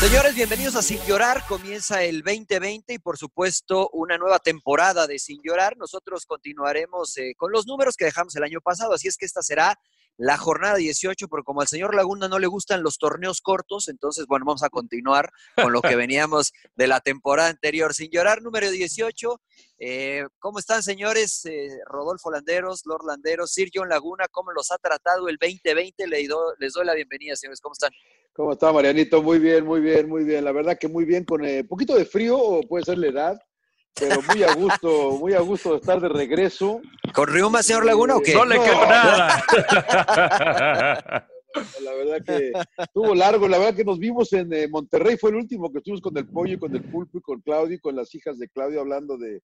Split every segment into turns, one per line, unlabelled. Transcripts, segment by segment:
Señores, bienvenidos a Sin Llorar. Comienza el 2020 y por supuesto una nueva temporada de Sin Llorar. Nosotros continuaremos eh, con los números que dejamos el año pasado, así es que esta será la jornada 18, pero como al señor Laguna no le gustan los torneos cortos, entonces bueno, vamos a continuar con lo que veníamos de la temporada anterior. Sin Llorar, número 18. Eh, ¿Cómo están, señores? Eh, Rodolfo Landeros, Lord Landeros, Sir John Laguna, ¿cómo los ha tratado el 2020? Les doy, les doy la bienvenida, señores. ¿Cómo están?
¿Cómo está, Marianito? Muy bien, muy bien, muy bien. La verdad que muy bien, con un poquito de frío, o puede ser la edad, pero muy a gusto, muy a gusto de estar de regreso.
¿Con Riuma, señor Laguna, o qué?
No le creo nada.
La verdad que estuvo largo, la verdad que nos vimos en eh, Monterrey, fue el último que estuvimos con el pollo y con el pulpo y con Claudio y con las hijas de Claudio hablando de,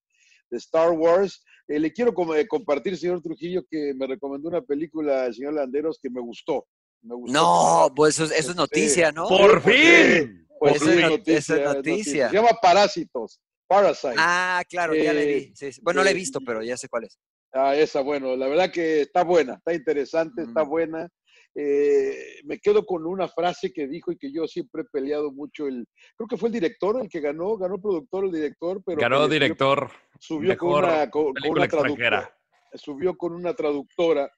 de Star Wars. Eh, le quiero como, eh, compartir, señor Trujillo, que me recomendó una película, el señor Landeros, que me gustó. Me gustó.
No, pues eso, eso es noticia, ¿no?
¡Por fin!
Pues
Eso es not-
noticia,
eso es noticia.
Se llama Parásitos. Parasite.
Ah, claro, ya la
Eh,
vi. Sí, sí. Bueno, no la he
eh,
visto, pero ya sé cuál es.
Ah, esa, bueno, la verdad que está buena, está interesante, está
Mm.
buena. Eh, me quedo con una frase que dijo y que yo siempre he peleado mucho. El, creo que fue el director el que ganó, ganó el productor, el director, pero
Ganó director.
subió con una, con- una traductora,
extranjera.
subió con una traductora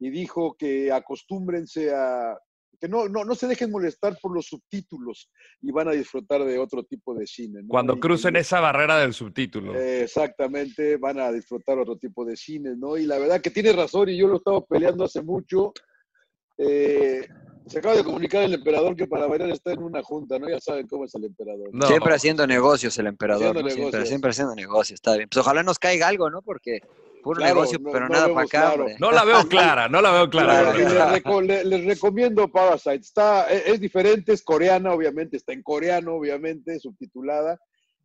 y dijo que acostúmbrense a que no, no, no se dejen molestar por los subtítulos y van a disfrutar de otro tipo de cine. ¿no?
Cuando
Y-
crucen
y-
esa barrera del subtítulo.
eh, Exactamente, van a disfrutar otro tipo de cine, ¿no? Y la verdad que tiene razón y yo lo he estado peleando hace mucho. Eh, se acaba de comunicar el emperador que para bailar está en una junta, ¿no? Ya saben cómo es el emperador.
No.
Siempre haciendo negocios el emperador,
Haciendo
¿no? Siempre,
negocios.
siempre haciendo negocios, está bien. Pues ojalá nos caiga algo, ¿no? Porque puro
Claro,
negocio,
no-
pero
no
nada para acá,
claro.
No la veo clara, no la veo clara.
Les, reco- le- les recomiendo Parasite. Está, es, es diferente, es coreana, obviamente, está en coreano, obviamente, subtitulada,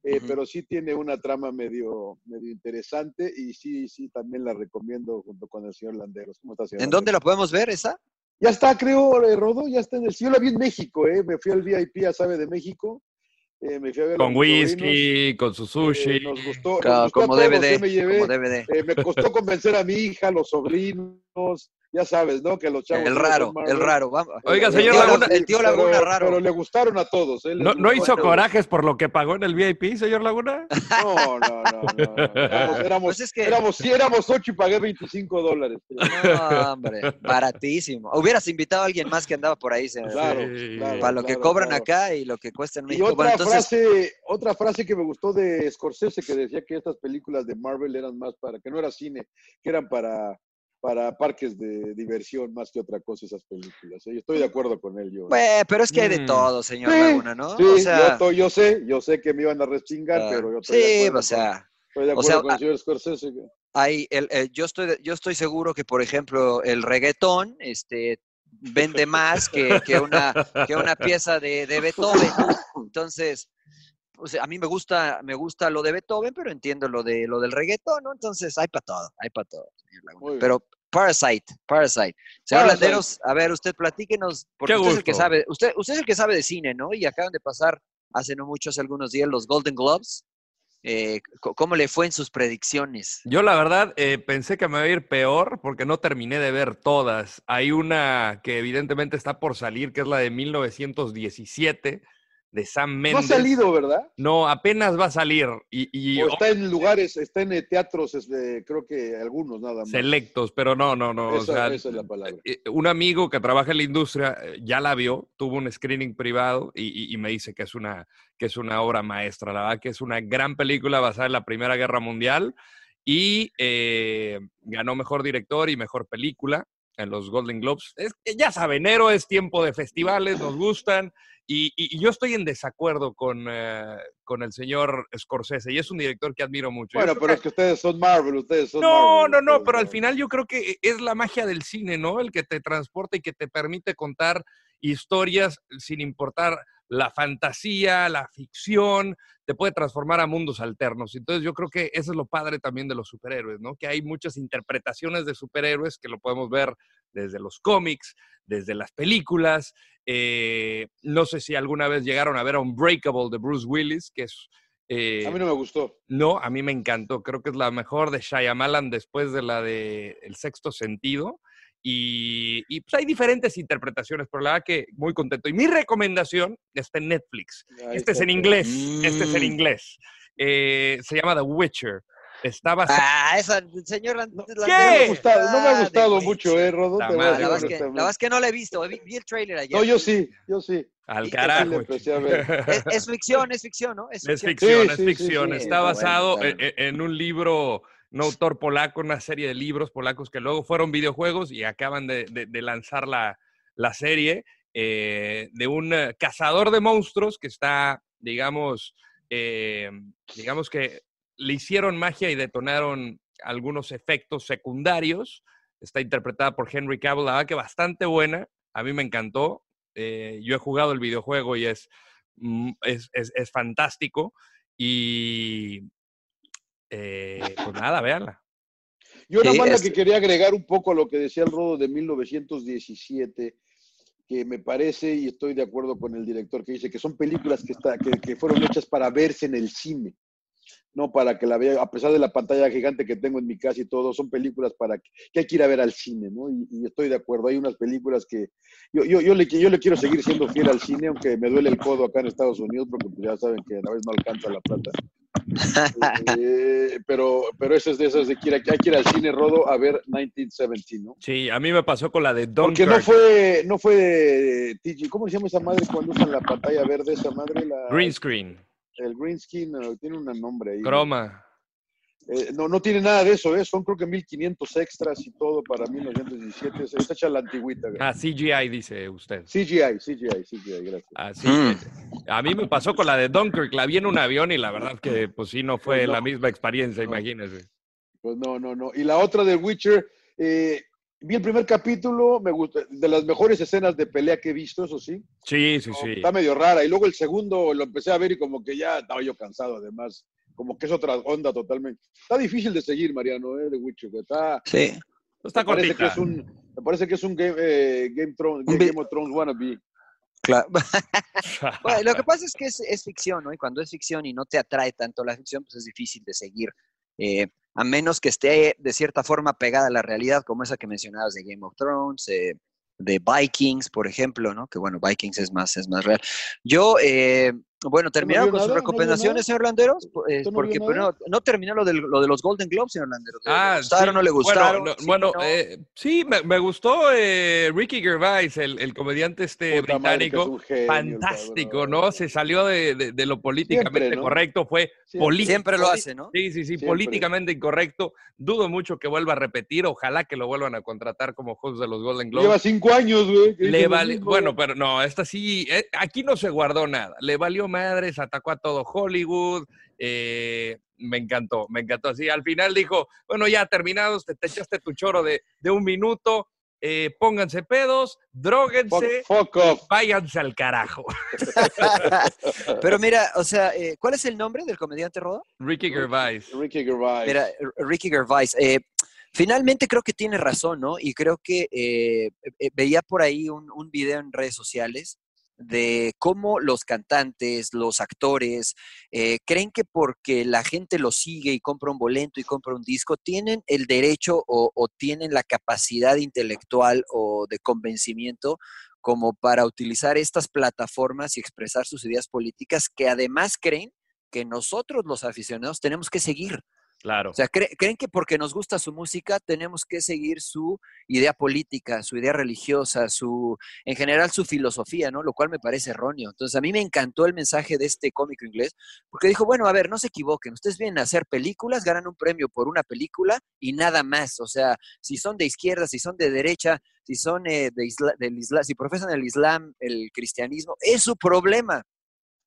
eh,
Ujú.
pero sí tiene una trama medio, medio interesante y sí, sí, también la recomiendo junto con el señor Landeros. ¿Cómo está, señor
¿En dónde la podemos ver esa?
Ya está, creo, eh, Rodo, ya está en el... sí, Yo la vi en México, ¿eh? Me fui al VIP, ya sabe, de México. Eh, me fui a ver a
Con whisky, con su
eh,
sushi.
nos gustó, nos
como DVD,
me llevé,
como DVD.
eh, me costó convencer a mi hija, los sobrinos, ya sabes, ¿no? Que los chavos...
El raro, el raro. Vamos.
Oiga,
El
señor Laguna-
El tío Laguna
pero,
raro.
Pero le gustaron a todos, ¿eh?
¿No, hizo corajes por lo que pagó en el VIP, señor Laguna?
No, no, no, no. no. Éramos, éramos,
Pues es que-
éramos, sí, éramos ocho y pagué 25 dólares.
No, hombre, baratísimo. Hubieras invitado a alguien más que andaba por ahí, señor.
Claro,
Sí.
claro,
Para lo que cobran
claro.
acá y lo que cuesta en
Y otra,
Bueno, entonces,
frase, otra frase que me gustó de Scorsese que decía que estas películas de Marvel eran más para, que no era cine, que eran para, para parques de diversión más que otra cosa esas películas. ¿eh? Yo estoy de acuerdo con él. Yo,
pues, pero es que hay de
Mm.
todo, señor
Sí,
Laguna, ¿no?
sí,
o sea,
yo, estoy- yo sé, yo sé que me iban a respingar,
ah,
pero yo estoy de
sí,
acuerdo,
o sea,
estoy de
o
acuerdo
sea,
con el señor Scorsese.
hay el, el- yo estoy de- yo estoy seguro que por ejemplo el reggaetón este vende más que, que una que una pieza de, de Beethoven entonces o sea, a mí me gusta me gusta lo de Beethoven pero entiendo lo de lo del reggaetón ¿no? entonces hay para todo hay para todo pero Parasite Parasite señor
Parasite.
Landeros a ver usted platíquenos porque usted es el que sabe usted usted es el que sabe de cine ¿no? y acaban de pasar hace no mucho hace algunos días los Golden Globes eh, ¿Cómo le fue en sus predicciones?
Yo la verdad eh, pensé que me iba a ir peor porque no terminé de ver todas. Hay una que evidentemente está por salir, que es la de 1917, de Sam
No ha salido, ¿verdad?
No, apenas va a salir. Y, y-
O está en lugares, está en eh, teatros, este, creo que algunos nada más.
selectos, pero no, no, no. o
Esa-
sea,
esa es la palabra.
eh, un amigo que trabaja en la industria eh, ya la vio, tuvo un screening privado y, y- y me dice que es, una, que es una obra maestra. La verdad que es una gran película basada en la Primera Guerra Mundial y eh, ganó mejor director y mejor película en los Golden Globes. Es, ya saben, enero es tiempo de festivales, nos gustan. Y, y- y yo estoy en desacuerdo con, eh, con el señor Scorsese y es un director que admiro mucho.
Bueno, pero
que-
es que ustedes son Marvel, ustedes son
no,
Marvel,
no, no,
ustedes
pero al final yo creo que es la magia del cine, ¿no? El que te transporta y que te permite contar historias sin importar la fantasía, la ficción, te puede transformar a mundos alternos. Entonces yo creo que eso es lo padre también de los superhéroes, ¿no? Que hay muchas interpretaciones de superhéroes que lo podemos ver desde los cómics, desde las películas. eh, no sé si alguna vez llegaron a ver Unbreakable de Bruce Willis, que es... eh,
A mí no me gustó.
no, a mí me encantó. Creo que es la mejor de Shyamalan después de la de El Sexto Sentido. Y, y, pues hay diferentes interpretaciones, pero la verdad que muy contento. Y mi recomendación está en Netflix.
Ahí
Este es en inglés. Este es en
Mm.
inglés. Eh, se llama The Witcher. Está basado.
Ah, esa, señor. Land-
No
Landero,
me ha
¿Qué?
gustado, no me ha gustado mucho,
Witcher.
eh, Rodo.
La.
La verdad, es que, la verdad es que no la he visto. Vi, vi el trailer ayer.
No, yo sí, yo sí.
Al carajo.
Es, es ficción, es ficción, ¿no?
Es
ficción.
ficción,
Sí,
es
sí, sí,
ficción.
sí,
Está
bueno,
basado
está
en,
bien.
en un libro, un autor polaco, una serie de libros polacos que luego fueron videojuegos y acaban de, lanzar la, la serie eh, de un eh, cazador de monstruos que está, digamos, eh, digamos que le hicieron magia y detonaron algunos efectos secundarios. Está interpretada por Henry Cavill, la verdad que bastante buena. A mí me encantó. Eh, yo he jugado el videojuego y es, mm, es, es- es fantástico. Y eh, pues nada, véanla.
Yo más la
es-
que quería agregar un poco a lo que decía el Rodo de 1917, que me parece, y estoy de acuerdo con el director que dice que son películas que, está, que, que fueron hechas para verse en el cine, no para que la vea, a pesar de la pantalla gigante que tengo en mi casa y todo, son películas para que, que hay que ir a ver al cine, ¿no? Y, y estoy de acuerdo, hay unas películas que yo, yo, yo, le, yo le quiero seguir siendo fiel al cine, aunque me duele el codo acá en Estados Unidos, porque pues, ya saben que a la vez no alcanza la plata. Eh, pero, pero eso es de esas de que hay que ir al cine rodo a ver 1917, ¿no?
Sí, a mí me pasó con la de
Porque
Dunkirk.
no fue, no fue TG, ¿cómo se llama esa madre cuando usan la pantalla verde esa madre? La,
Green screen,
El green screen, no, tiene un nombre ahí.
croma.
Eh, no, no tiene nada de eso, ¿eh? son creo que 1500 extras y todo para 1917. Es- Está hecha la antigüita.
Ah, CGI, dice usted.
CGI, CGI, CGI, gracias.
Así.
Mm.
A mí me pasó con la de Dunkirk. La vi en un avión y la verdad que, pues sí, no fue
Pues no.
la misma experiencia,
No.
imagínese.
Pues no, no, no. Y la otra de Witcher, eh, vi el primer capítulo, me gusta, de las mejores escenas de pelea que he visto, eso sí.
Sí, sí,
No,
sí.
Está medio rara. Y luego el segundo lo empecé a ver y como que ya estaba yo cansado, además. Como que es otra onda totalmente. Está difícil de seguir, Mariano, ¿eh? de Witcher. que Está,
Sí.
Está
me, parece que
cortita.
es un, me parece que es un Game, eh, Game, Thrones,
Un vi-
Game of Thrones wannabe.
Claro. Bueno, lo que pasa es que es, es ficción, ¿no? Y cuando es ficción y no te atrae tanto la ficción, pues es difícil de seguir. Eh, a menos que esté de cierta forma pegada a la realidad, como esa que mencionabas de Game of Thrones, eh, de Vikings, por ejemplo, ¿no? Que bueno, Vikings es más, es más real. Yo, eh, bueno, terminaron
vio
con sus
nada? ¿No
recomendaciones, señor Landeros, Eh,
¿Usted no
porque
vio
pues, no, no terminó lo, del- lo de los Golden Globes, señor Landeros. ¿Le
Ah,
gustaron
sí.
no le gustaron?
Bueno, no-
Sí,
bueno,
no.
eh, sí, me, me gustó eh, Ricky Gervais, el, el comediante este
Puta madre, que es
británico.
genio,
Fantástico,
cabrón.
¿no? Se salió de, de- de lo políticamente
Siempre, ¿no?
correcto, fue
Siempre.
político.
Siempre lo hace, ¿no?
Sí, sí, sí,
Siempre.
políticamente incorrecto. Dudo mucho que vuelva a repetir. Ojalá que lo vuelvan a contratar como host de los Golden Globes.
Lleva cinco años, güey.
Le vale, bueno, pero no, esta sí, eh, aquí no se guardó nada. Le valió madres, atacó a todo Hollywood. eh, me encantó, me encantó. Así, al final dijo, bueno, ya terminados, te, te echaste tu choro de, de un minuto, eh, pónganse pedos,
Fuck,
dróguense,
fuck off.
váyanse al carajo.
Pero mira, o sea, eh, ¿cuál es el nombre del comediante Rodo?
Ricky Gervais.
Ricky Gervais.
Mira, Ricky Gervais, eh, finalmente creo que tiene razón, ¿no? Y creo que veía por ahí un, un video en redes sociales de cómo los cantantes, los actores, eh, creen que porque la gente los sigue y compra un boleto y compra un disco, tienen el derecho o, o tienen la capacidad intelectual o de convencimiento como para utilizar estas plataformas y expresar sus ideas políticas que además creen que nosotros los aficionados tenemos que seguir.
Claro.
O sea, cre- creen que porque nos gusta su música tenemos que seguir su idea política, su idea religiosa, su, en general su filosofía, ¿no? Lo cual me parece erróneo. Entonces, a mí me encantó el mensaje de este cómico inglés, porque dijo, bueno, a ver, no se equivoquen, ustedes vienen a hacer películas, ganan un premio por una película y nada más. O sea, si son de izquierda, si son de derecha, si son eh, de isla- del isla- si profesan el islam, el cristianismo, es su problema.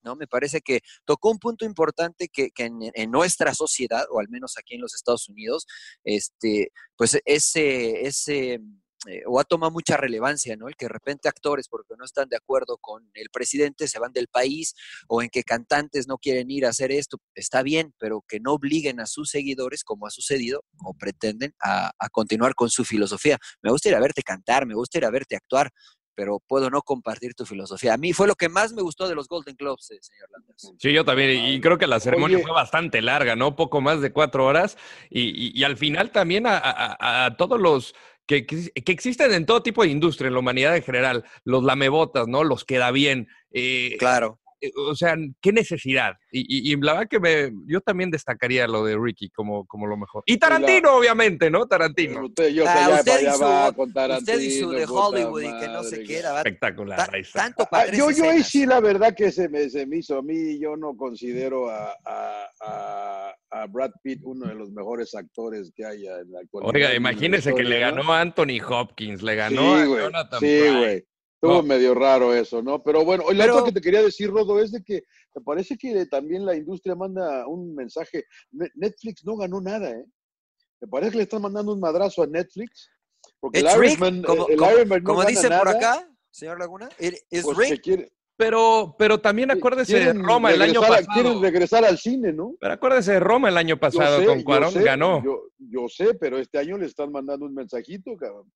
¿No? Me parece que tocó un punto importante que, que en, nuestra sociedad, o al menos aquí en los Estados Unidos, este, pues ese, ese eh, o ha tomado mucha relevancia, ¿no? El que de repente actores, porque no están de acuerdo con el presidente, se van del país, o en que cantantes no quieren ir a hacer esto, está bien, pero que no obliguen a sus seguidores, como ha sucedido, o pretenden, a, a continuar con su filosofía. Me gusta ir a verte cantar, me gusta ir a verte actuar, pero puedo no compartir tu filosofía. A mí fue lo que más me gustó de los Golden Globes, eh, señor Landers.
Sí, yo también. Y creo que la ceremonia
Oye.
fue bastante larga, ¿no? Poco más de cuatro horas. Y, y- y al final también a, a- a- a todos los que, que- que existen en todo tipo de industria, en la humanidad en general, los lamebotas, ¿no? Los queda bien. eh,
Claro.
Eh, o sea, qué necesidad. Y, y- y la verdad que me, yo también destacaría lo de Ricky como, como lo mejor. Y Tarantino, obviamente, ¿no? Tarantino.
Usted, yo,
Ah,
ya
usted
para
y su-
va con
Usted y su de Hollywood y que no sé
madre,
qué era. va-
Espectacular.
ta-
ahí está.
tanto para
Ah, yo, yo ahí sí, la verdad que se me, se me hizo a mí, yo no considero a, a, a, a Brad Pitt uno de los mejores actores que haya en la actualidad.
Oiga, imagínese que le ganó a Anthony Hopkins, le ganó
sí,
a
güey,
Jonathan
sí,
Pryce.
Estuvo
No.
medio raro eso, ¿no? Pero bueno, la
Pero-
otra que te quería decir, Rodo, es de que me parece que también la industria manda un mensaje. Ne- Netflix no ganó nada, ¿eh? Me parece que le están mandando un madrazo a Netflix. Porque el
It's
Irishman,
como,
el
como-
Irishman no
como
gana
dicen por acá, señor Laguna, it is
pues
Pero, pero también acuérdese de Roma el año pasado.
Quieren regresar al cine, ¿no?
Pero acuérdese de Roma el año pasado
sé,
con
yo
Cuarón,
sé,
ganó.
Yo, yo sé, pero este año le están mandando un mensajito, cabrón.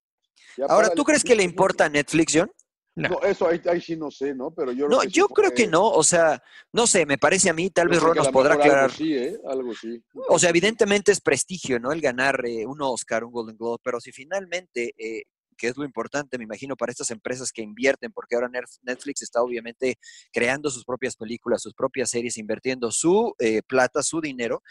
Ya
Ahora, ¿tú crees que le importa a Netflix, John?
No.
No, eso ahí, ahí sí no sé, ¿no? Pero yo
No,
creo que sí
yo creo
fue-
que no. O sea, no sé, me parece a mí, tal vez Ron nos podrá aclarar.
Algo sí, ¿eh? Algo sí.
O sea, evidentemente es prestigio, ¿no? El ganar eh, un Oscar, un Golden Globe, pero si finalmente, eh, que es lo importante, me imagino, para estas empresas que invierten, porque ahora Netflix está obviamente creando sus propias películas, sus propias series, invirtiendo su eh, plata, su dinero,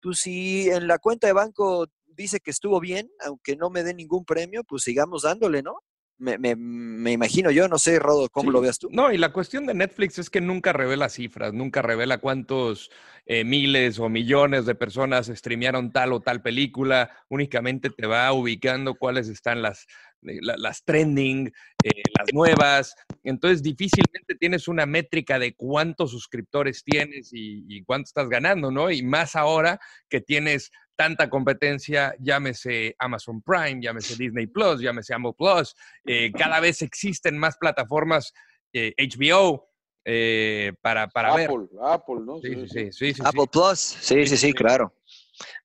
pues si en la cuenta de banco dice que estuvo bien, aunque no me dé ningún premio, pues sigamos dándole, ¿no? Me, me- me imagino yo, no sé, Rodo, ¿cómo
Sí.
lo veas tú?
No, y la cuestión de Netflix es que nunca revela cifras, nunca revela cuántos eh, miles o millones de personas streamearon tal o tal película, únicamente te va ubicando cuáles están las, la- las trending, eh, las nuevas, entonces difícilmente tienes una métrica de cuántos suscriptores tienes y, y cuánto estás ganando, ¿no? Y más ahora que tienes tanta competencia, llámese Amazon Prime, llámese Disney Plus, llámese Amazon Plus, eh, cada vez existen más plataformas eh, HBO eh, para, para ver.
Apple, Apple, ¿no?
Sí, sí, sí, sí, sí, sí.
Apple Plus, sí, sí, sí, claro.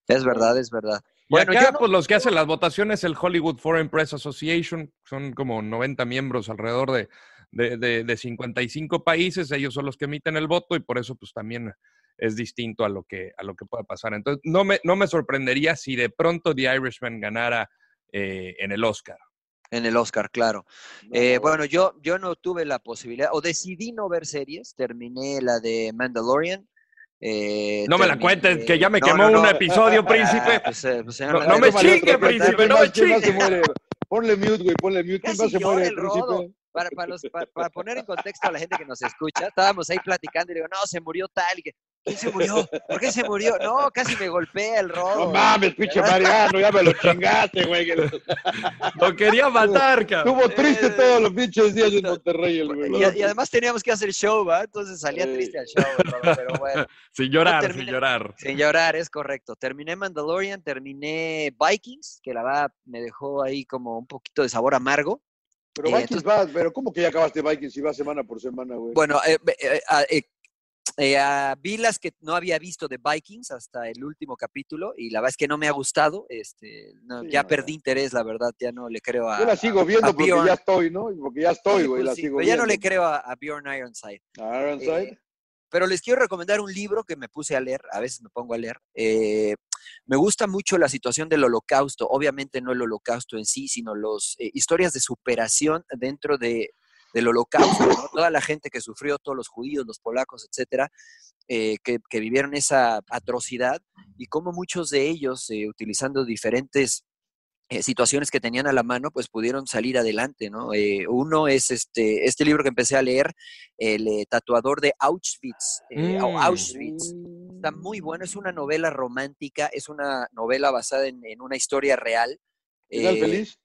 Es verdad, es verdad.
Y
Bueno,
acá,
yo no-
pues los que hacen las votaciones, el Hollywood Foreign Press Association, son como 90 miembros alrededor de, de, de- de 55 países, ellos son los que emiten el voto y por eso pues también es distinto a lo que, a lo que pueda pasar. Entonces, no me, no me sorprendería si de pronto The Irishman ganara eh, en el Oscar.
En el Oscar, claro.
No,
Eh, bueno, yo, yo no tuve la posibilidad, o decidí no ver series, terminé la de Mandalorian. Eh,
No me la cuentes, que ya me
No,
quemó
no, no.
un episodio, príncipe.
Ah, pues, eh, pues, señor
No- me chingue, príncipe,
¿quién
no me
quién más se
chingue.
muere? Ponle mute, güey, ponle mute. ¿Quién más se muere, príncipe?
Para, para, los- para- para poner en contexto a la gente que nos escucha, estábamos ahí platicando y le digo, no, se murió tal. Y que, ¿Quién se murió? ¿Por qué se murió? No, casi me golpea el rodo.
No mames, pinche Mariano, ya me lo chingaste, güey. lo-
quería matar, cabrón.
Estuvo triste
Eh,
todos los pinches días en Monterrey, el güey.
Y, y además teníamos que hacer show, ¿va? Entonces salía
Eh.
triste el show, pero bueno.
Sin llorar,
terminé-
sin llorar.
Sin llorar, es correcto. Terminé Mandalorian, terminé Vikings, que la verdad me dejó ahí como un poquito de sabor amargo.
Pero
Eh,
Vikings va, pero ¿cómo que ya acabaste Vikings si va semana por semana, güey?
Bueno, eh, eh, ah, eh, ah, vi las que no había visto de Vikings hasta el último capítulo y la verdad es que no me ha gustado. Este, no,
Sí,
ya
no,
perdí interés, la verdad, ya no le creo a.
Yo la sigo viendo porque
Bjorn.
ya estoy, ¿no? Porque ya estoy,
Sí,
güey,
pues
la
sí,
sigo
pero ya no le creo a, a Bjorn Ironside.
¿A Ironside?
Eh, pero les quiero recomendar un libro que me puse a leer, a veces me pongo a leer. eh, me gusta mucho la situación del holocausto, obviamente no el holocausto en sí, sino las historias de superación dentro de del holocausto, ¿no? toda la gente que sufrió, todos los judíos, los polacos, etcétera, eh, que, que vivieron esa atrocidad y cómo muchos de ellos, eh, utilizando diferentes eh, situaciones que tenían a la mano, pues pudieron salir adelante, ¿no? Eh, uno es este, este libro que empecé a leer, El eh, tatuador de Auschwitz, eh,
Mm.
Auschwitz. Está muy bueno, es una novela romántica, es una novela basada en, en una historia real.
¿Final feliz?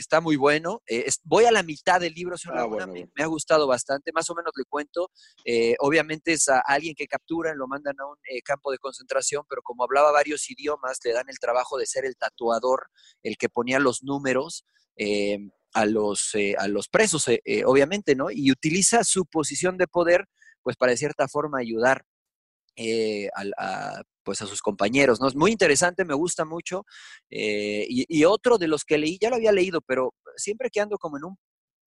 Está muy bueno. eh, es- voy a la mitad del libro, señor
Ah,
Laguna,
bueno,
me,
bueno.
me ha gustado bastante. Más o menos le cuento. eh, obviamente es a alguien que capturan, lo mandan a un eh, campo de concentración, pero como hablaba varios idiomas, le dan el trabajo de ser el tatuador, el que ponía los números eh, a, los, eh, a los presos, obviamente, ¿no? Y utiliza su posición de poder, pues para de cierta forma ayudar eh, a, pues a sus compañeros, ¿no? Es muy interesante, me gusta mucho. eh, y, otro de los que leí, ya lo había leído, pero siempre que ando como en un,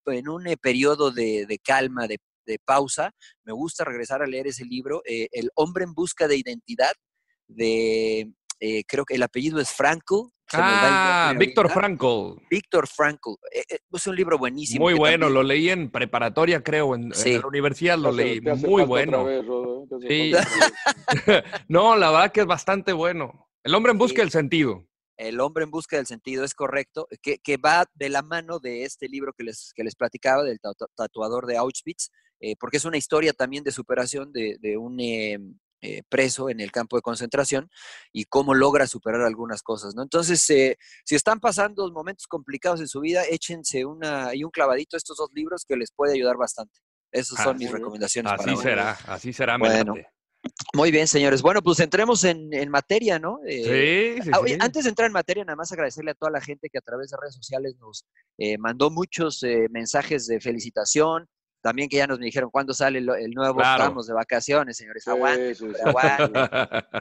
en un eh, periodo de, de calma, de, de pausa, me gusta regresar a leer ese libro, El hombre en busca de identidad, de, creo que el apellido es Frankl. Se me va el
Ah, Víctor. Frankl.
Víctor Frankl. eh, eh, es un libro buenísimo.
Muy bueno,
también-
lo leí en preparatoria, creo, en, la universidad lo leí.
te hace
Muy bueno. Sí. no, la verdad que es bastante bueno. El hombre en busca
Sí.
del sentido.
El hombre en busca del sentido es correcto, que, que va de la mano de este libro que les, que les platicaba, del tatu- tatuador de Auschwitz, eh, porque es una historia también de superación de, de un eh, eh, preso en el campo de concentración y cómo logra superar algunas cosas, ¿no? Entonces, eh, si están pasando momentos complicados en su vida, échense una, y un clavadito a estos dos libros que les puede ayudar bastante. Esas son mis recomendaciones
Así
para hoy.
será, así será.
Bueno. Muy bien, señores. Bueno, pues entremos en, en materia, ¿no? Eh,
Sí, sí, sí.
antes de entrar en materia, nada más agradecerle a toda la gente que a través de redes sociales nos eh, mandó muchos eh, mensajes de felicitación. También que ya nos dijeron cuándo sale el, el nuevo.
Claro.
Estamos de vacaciones, señores.
Sí, sí, sí.
aguanten.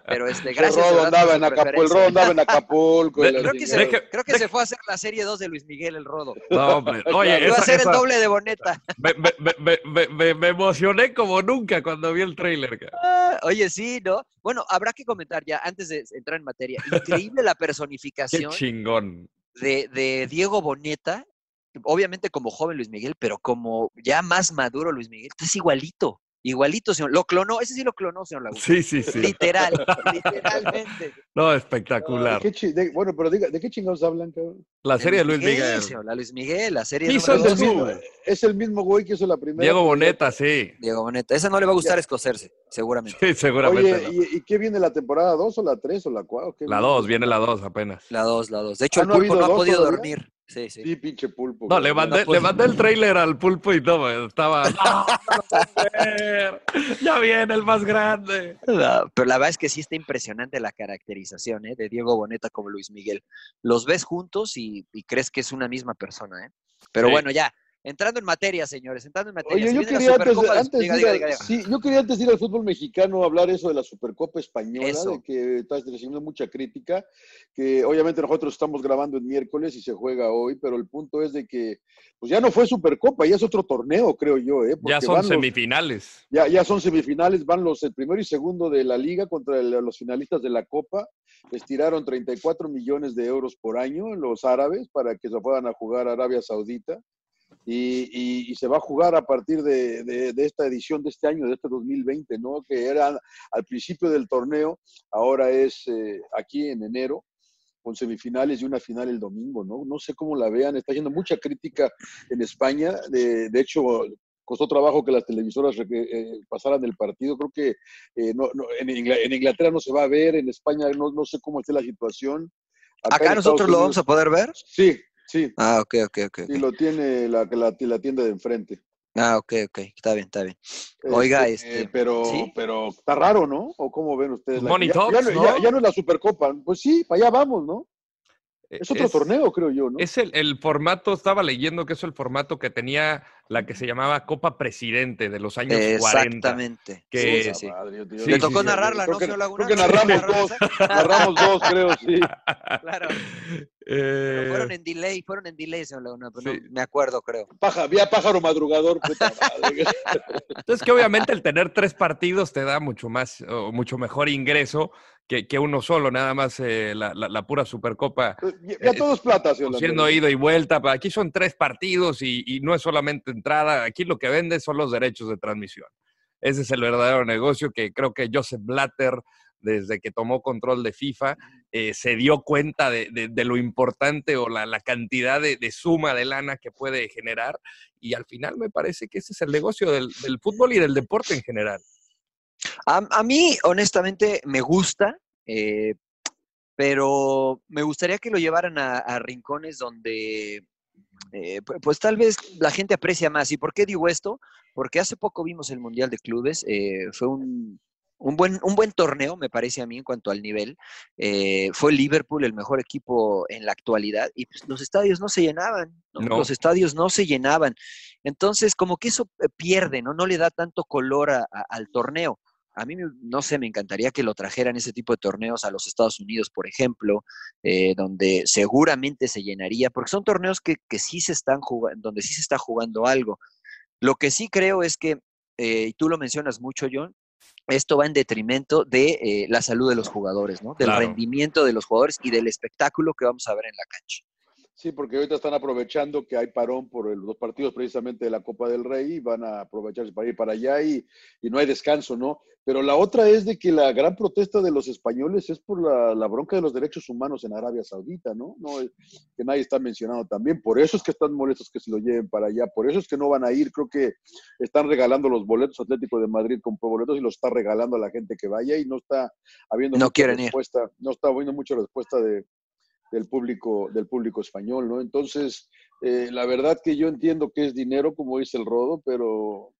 Pero este,
El
gracias.
Rodo
verdad,
andaba en Acapulco, el. Rodo andaba en Acapulco.
Creo que, se,
chingada.
Deje-
creo que
deje-
se fue a hacer la serie 2 de Luis Miguel, el Rodo.
No, hombre. Oye,
Iba a
esa-
hacer
esa-
el doble de Boneta.
me, me- me- me- me- me- me emocioné como nunca cuando vi el tráiler.
Ah, Oye, sí, ¿no? Bueno, habrá que comentar ya, antes de entrar en materia. Increíble la
Qué
personificación
chingón.
de, de Diego Boneta, obviamente como joven Luis Miguel, pero como ya más maduro Luis Miguel, es igualito, igualito, señor. Lo clonó, ese sí lo clonó, señor Laguna.
Sí, sí, sí.
Literal, literalmente.
No,
¿De
espectacular.
qué chi- de- bueno, pero diga, ¿de qué chingados hablan, cabrón?
La serie de Luis Miguel.
señor, la Luis Miguel, la serie
de
el, mismo, es el mismo güey que hizo la primera.
Diego Boneta, sí.
Diego Boneta. Esa no le va a gustar escocerse, seguramente.
Sí, seguramente.
Oye,
no.
¿y, y qué viene la temporada 2 o la 3 o la 4?
La 2, viene la 2 apenas.
La dos, la dos. De hecho,
Ah,
el
¿no ha
pulpo no ha podido
todavía?
dormir. Sí, sí.
Sí, pinche pulpo.
No, le mandé, le mandé el tráiler al pulpo y todo, estaba... "No, no Ya viene el más grande.
No, pero la verdad es que sí está impresionante la caracterización ¿eh? de Diego Boneta como Luis Miguel. Los ves juntos y, y crees que es una misma persona. ¿eh? Pero
Sí.
bueno, ya, entrando en materia, señores, entrando en materia.
Oye, yo quería antes, antes
diga,
ir
diga,
al-
diga, diga.
sí, yo quería antes de ir al fútbol mexicano hablar eso de la Supercopa Española,
Eso.
de que está recibiendo mucha crítica, que obviamente nosotros estamos grabando en miércoles y se juega hoy, pero el punto es de que pues ya no fue Supercopa, ya es otro torneo, creo yo, ¿eh?
Ya son
van los-
semifinales.
ya, ya son semifinales, van los el primero y segundo de la liga contra el- los finalistas de la Copa. Les tiraron 34 millones de euros por año los árabes para que se puedan a jugar a Arabia Saudita. Y, y- y se va a jugar a partir de, de- de esta edición de este año, de este 2020, ¿no? Que era al principio del torneo, ahora es eh, aquí en enero, con semifinales y una final el domingo, ¿no? No sé cómo la vean, está haciendo mucha crítica en España. De, de hecho, costó trabajo que las televisoras eh, pasaran el partido. Creo que eh, no- no, en, Ingla- en Inglaterra no se va a ver, en España no, no sé cómo esté la situación.
Acá nosotros lo vamos a poder ver.
Sí, sí,
Ah, ok, ok, ok.
sí, lo tiene la, la, la tienda de enfrente.
Ah, ok, ok. Está bien, está bien. Oiga, este,
eh, pero,
¿sí?
pero está raro, ¿no? ¿O cómo ven ustedes? La-
Money
ya,
talks,
ya no,
¿no?
ya- ya no es la Supercopa. Pues sí, para allá vamos, ¿no? Es otro
Es-
torneo, creo yo, ¿no?
Es el, el formato, estaba leyendo que es el formato que tenía la que se llamaba Copa Presidente de los años 40.
Exactamente.
que-
Sí, sí, sí.
Madre,
Le tocó
sí.
narrarla,
Creo
¿no,
que-? Creo que
¿Le tocó
narramos dos, narramos dos, creo, sí.
Claro.
Eh,
Fueron en delay, fueron en delay, señor Laguna, pero no- me acuerdo, creo.
Paja, vía pájaro madrugador. puta madre.
Entonces, que obviamente el tener tres partidos te da mucho más, o mucho mejor ingreso que, que uno solo, nada más eh, la, la- la pura Supercopa.
ya ya todo es plata, señor
Siendo ida y vuelta, pero aquí son tres partidos y, y no es solamente entrada, aquí lo que vende son los derechos de transmisión. Ese es el verdadero negocio que creo que Joseph Blatter, desde que tomó control de FIFA, eh, se dio cuenta de, lo importante o la, cantidad de, suma de lana que puede generar. Y al final me parece que ese es el negocio del, fútbol y del deporte en general.
A, mí, honestamente, me gusta, eh, pero me gustaría que lo llevaran a rincones donde, eh, pu- pues tal vez la gente aprecia más. ¿Y por qué digo esto? Porque hace poco vimos el Mundial de Clubes, eh, fue un, un buen, un buen torneo, me parece a mí, en cuanto al nivel. Eh, fue Liverpool el mejor equipo en la actualidad y pues, los estadios no se llenaban, ¿no?
No.
los estadios no se llenaban. Entonces, como que eso eh, pierde, ¿no? No le da tanto color a- a- al torneo. A mí, no sé, me encantaría que lo trajeran ese tipo de torneos a los Estados Unidos, por ejemplo, eh, donde seguramente se llenaría, porque son torneos que, que sí se están jugando, donde sí se está jugando algo. Lo que sí creo es que, eh, y tú lo mencionas mucho, John, esto va en detrimento de eh, la salud de los jugadores, ¿no? Del
Claro.
rendimiento de los jugadores y del espectáculo que vamos a ver en la cancha.
Sí, porque ahorita están aprovechando que hay parón por el- los partidos precisamente de la Copa del Rey y van a aprovecharse para ir para allá y, y no hay descanso, ¿no? Pero la otra es de que la gran protesta de los españoles es por la, la bronca de los derechos humanos en Arabia Saudita, ¿no? no es- que nadie está mencionando también. Por eso es que están molestos que se lo lleven para allá, por eso es que no van a ir. Creo que están regalando los boletos Atlético de Madrid con boletos y los está regalando a la gente que vaya y no está habiendo
No
mucha
ir.
respuesta, no está habiendo mucha respuesta de, del público, del público español, ¿no? Entonces, eh, la verdad que yo entiendo que es dinero, como dice el Rodo, pero,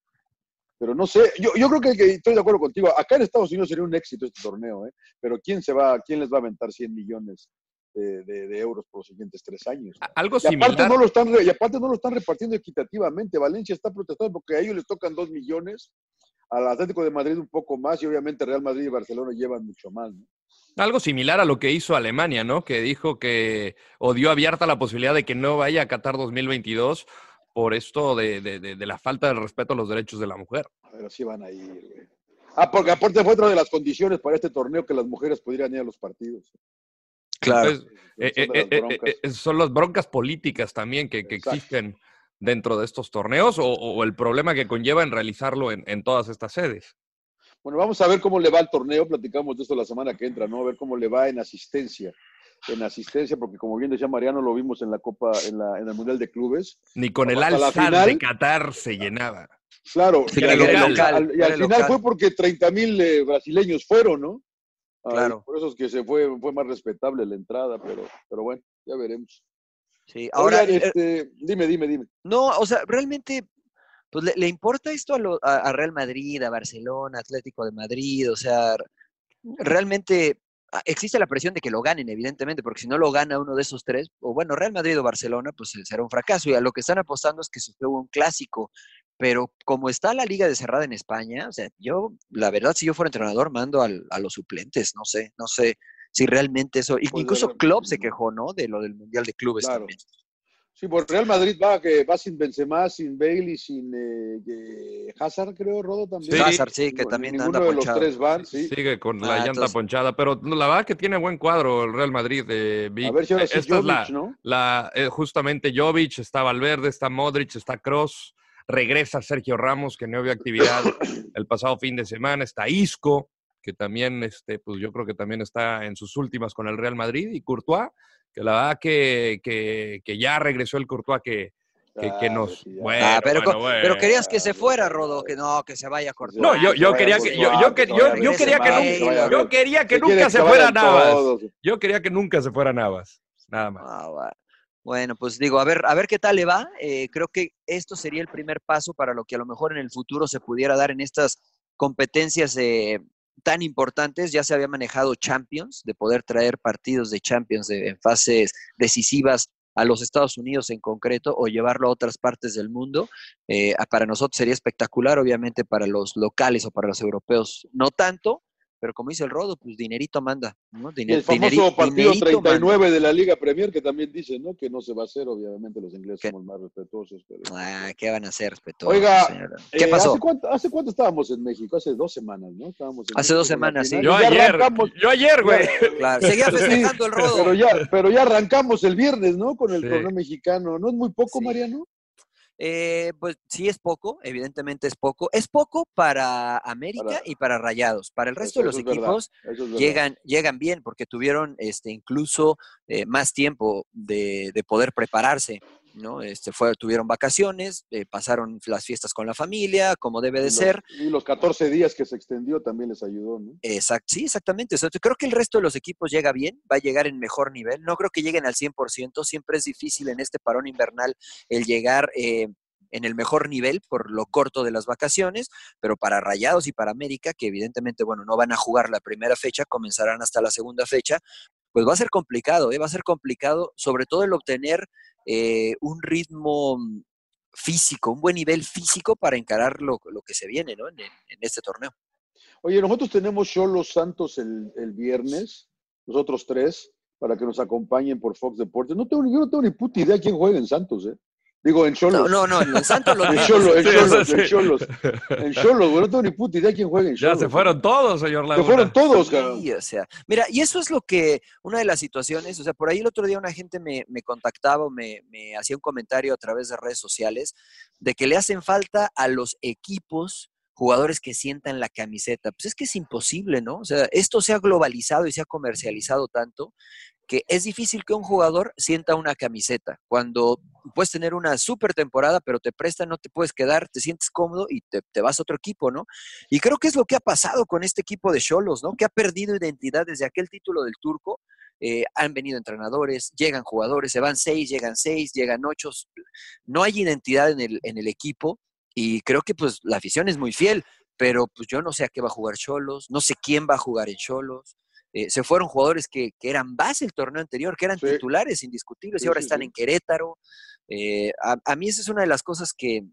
pero no sé, yo, yo creo que, que estoy de acuerdo contigo. Acá en Estados Unidos sería un éxito este torneo, ¿eh? Pero ¿quién se va, quién les va a aventar 100 millones de, de- de euros por los siguientes tres años?
A- Algo
Y aparte,
similar.
no lo están, y aparte no lo están repartiendo equitativamente. Valencia está protestando porque a ellos les tocan 2 millones, al Atlético de Madrid un poco más y obviamente Real Madrid y Barcelona llevan mucho más, ¿no?
Algo similar a lo que hizo Alemania, ¿no? Que dijo que o dio abierta la posibilidad de que no vaya a Qatar 2022 por esto de, de- de- de la falta de respeto a los derechos de la mujer.
Pero sí van a ir, güey. Ah, porque aparte fue otra de las condiciones para este torneo que las mujeres pudieran ir a los partidos.
Claro.
Entonces, eh, eh,
las
eh,
broncas.
son las broncas políticas también que, que existen dentro de estos torneos o, o el problema que conlleva en realizarlo en, en todas estas sedes.
Bueno, vamos a ver cómo le va al torneo. Platicamos de esto la semana que entra, ¿no? A ver cómo le va en asistencia. En asistencia, porque como bien decía Mariano, lo vimos en la Copa, en, la, en el Mundial de Clubes.
Ni con el Al-Sadd
final.
de Qatar se llenaba.
Claro,
Sí,
y al-
era
al-
local,
al- y
era
al final
local.
fue porque 30 mil brasileños fueron, ¿no? Ay,
Claro.
por eso es que se fue, fue más respetable la entrada, pero, pero bueno, ya veremos.
Sí, ahora,
Oigan,
eh,
este, dime, dime, dime.
No, o sea, realmente, pues le, le importa esto a, lo- a- a Real Madrid, a Barcelona, Atlético de Madrid, o sea, realmente ah, existe la presión de que lo ganen, evidentemente, porque si no lo gana uno de esos tres, o bueno, Real Madrid o Barcelona, pues eh, será un fracaso. Y a lo que están apostando es que se juegue un clásico. Pero como está la liga de cerrada en España, o sea, yo, la verdad, si yo fuera entrenador, mando al- a los suplentes, no sé, no sé si realmente eso.
Pues,
incluso Klopp se quejó, ¿no? De lo del Mundial de Clubes
Claro.
también.
Sí, por Real Madrid va, que va sin Benzema, sin Bale y sin eh, eh, Hazard, creo, Rodo también.
Sí.
Hazard, sí, que también
Ninguno
anda
de los
ponchado.
tres van, sí.
Sigue con la
Ah,
llanta
entonces-
ponchada, pero la verdad que tiene buen cuadro el Real Madrid. eh,
A ver si ahora sí
esta es la,
Jovic, ¿no?
la- eh, justamente Jovic, está Valverde, está Modric, está Cross, regresa Sergio Ramos, que no había actividad el pasado fin de semana, está Isco, que también, este, pues yo creo que también está en sus últimas con el Real Madrid, y Courtois, que la verdad que, que, que ya regresó el Courtois que, que, que nos... Bueno,
Ah, pero,
bueno,
pero querías que se fuera, Rodo, que no, que se vaya a cortar.
No, yo, yo quería que, yo, yo, yo, quería que nunca, yo quería que nunca se fuera Navas. Yo quería que nunca se fuera Navas. Nada más.
Ah. Bueno, pues digo, a ver, a ver qué tal le va. Eh, creo que esto sería el primer paso para lo que a lo mejor en el futuro se pudiera dar en estas competencias eh, tan importantes. Ya se había manejado Champions, de poder traer partidos de Champions de- en fases decisivas a los Estados Unidos en concreto o llevarlo a otras partes del mundo. Eh, para nosotros sería espectacular, obviamente para los locales o para los europeos no tanto, pero como dice el Rodo, pues dinerito manda, ¿no? Diner-
el famoso
dineri-
partido
dinerito manda.
39 de la Liga Premier, que también dice, ¿no? Que no se va a hacer, obviamente los ingleses
¿Qué?
somos más respetuosos. Pero...
Ah, ¿qué van a hacer, respetuosos,
Oiga,
señora? ¿Qué
Eh,
pasó?
¿hace cuánto, ¿Hace cuánto estábamos en México? Hace dos semanas, ¿no? Estábamos en
Hace
México
dos semanas, sí.
Yo ayer, yo ayer, güey.
Claro, seguía
Sí,
festejando el Rodo.
Pero ya, pero ya arrancamos el viernes, ¿no? Con el
Sí.
torneo mexicano. ¿No es muy poco,
Sí.
Mariano?
Eh, pues sí es poco, evidentemente es poco. Es poco para América
Para-
y para Rayados. Para el resto
Eso-
de los equipos
es
llegan, llegan bien porque tuvieron este, incluso eh, más tiempo de, de poder prepararse. ¿No? Este, fue, tuvieron vacaciones, eh, pasaron las fiestas con la familia, como debe
Y
de
los-
ser.
Y los 14 días que se extendió también les ayudó, ¿no?
Exact, sí, exactamente. O sea, creo que el resto de los equipos llega bien, va a llegar en mejor nivel. No creo que lleguen al 100%. Siempre es difícil en este parón invernal el llegar eh, en el mejor nivel por lo corto de las vacaciones, pero para Rayados y para América, que evidentemente, bueno, no van a jugar la primera fecha, comenzarán hasta la segunda fecha, pues va a ser complicado, ¿eh? va a ser complicado, sobre todo el obtener eh, un ritmo mm, físico, un buen nivel físico para encarar lo, lo que se viene ¿no? en, este torneo.
Oye, nosotros tenemos Cholos Santos el, el viernes, nosotros tres, para que nos acompañen por Fox Deportes. No tengo, yo no tengo ni puta idea quién juega en Santos, ¿eh? Digo, en Cholos.
No, no, no, en Santos los
En. Cholos, en
Sí,
Cholos, en. Cholos. En Cholos, güey, no tengo ni puta idea quién juega en
Ya
Cholos.
se fueron todos, señor
Se
Laguna.
fueron todos, cabrón.
Sí, o sea, mira, y eso es lo que, una de las situaciones, o sea, por ahí el otro día una gente me, me contactaba o me, me hacía un comentario a través de redes sociales de que le hacen falta a los equipos jugadores que sientan la camiseta. Pues es que es imposible, ¿no? O sea, esto se ha globalizado y se ha comercializado tanto es difícil que un jugador sienta una camiseta. Cuando puedes tener una super temporada, pero te prestan, no te puedes quedar, te sientes cómodo y te, te vas a otro equipo, ¿no? Y creo que es lo que ha pasado con este equipo de Cholos, ¿no? Que ha perdido identidad desde aquel título del turco. Eh, han venido entrenadores, llegan jugadores, se van seis, llegan seis, llegan ocho. No hay identidad en el, en el equipo y creo que pues la afición es muy fiel, pero pues yo no sé a qué va a jugar Cholos, no sé quién va a jugar en Cholos. Eh, se fueron jugadores que, que, eran base el torneo anterior, que eran
Sí.
titulares indiscutibles
Sí,
y ahora
sí,
están en Querétaro. Eh, a, a, mí esa es una de las cosas que,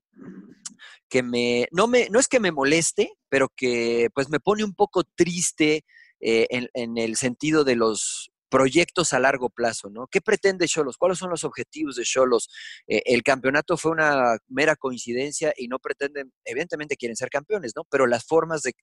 que me no, me, no es que me moleste, pero que pues me pone un poco triste eh, en, en, el sentido de los proyectos a largo plazo, ¿no? ¿Qué pretende Cholos? ¿Cuáles son los objetivos de Cholos? Eh, el campeonato fue una mera coincidencia y no pretenden, evidentemente quieren ser campeones, ¿no? Pero las formas de,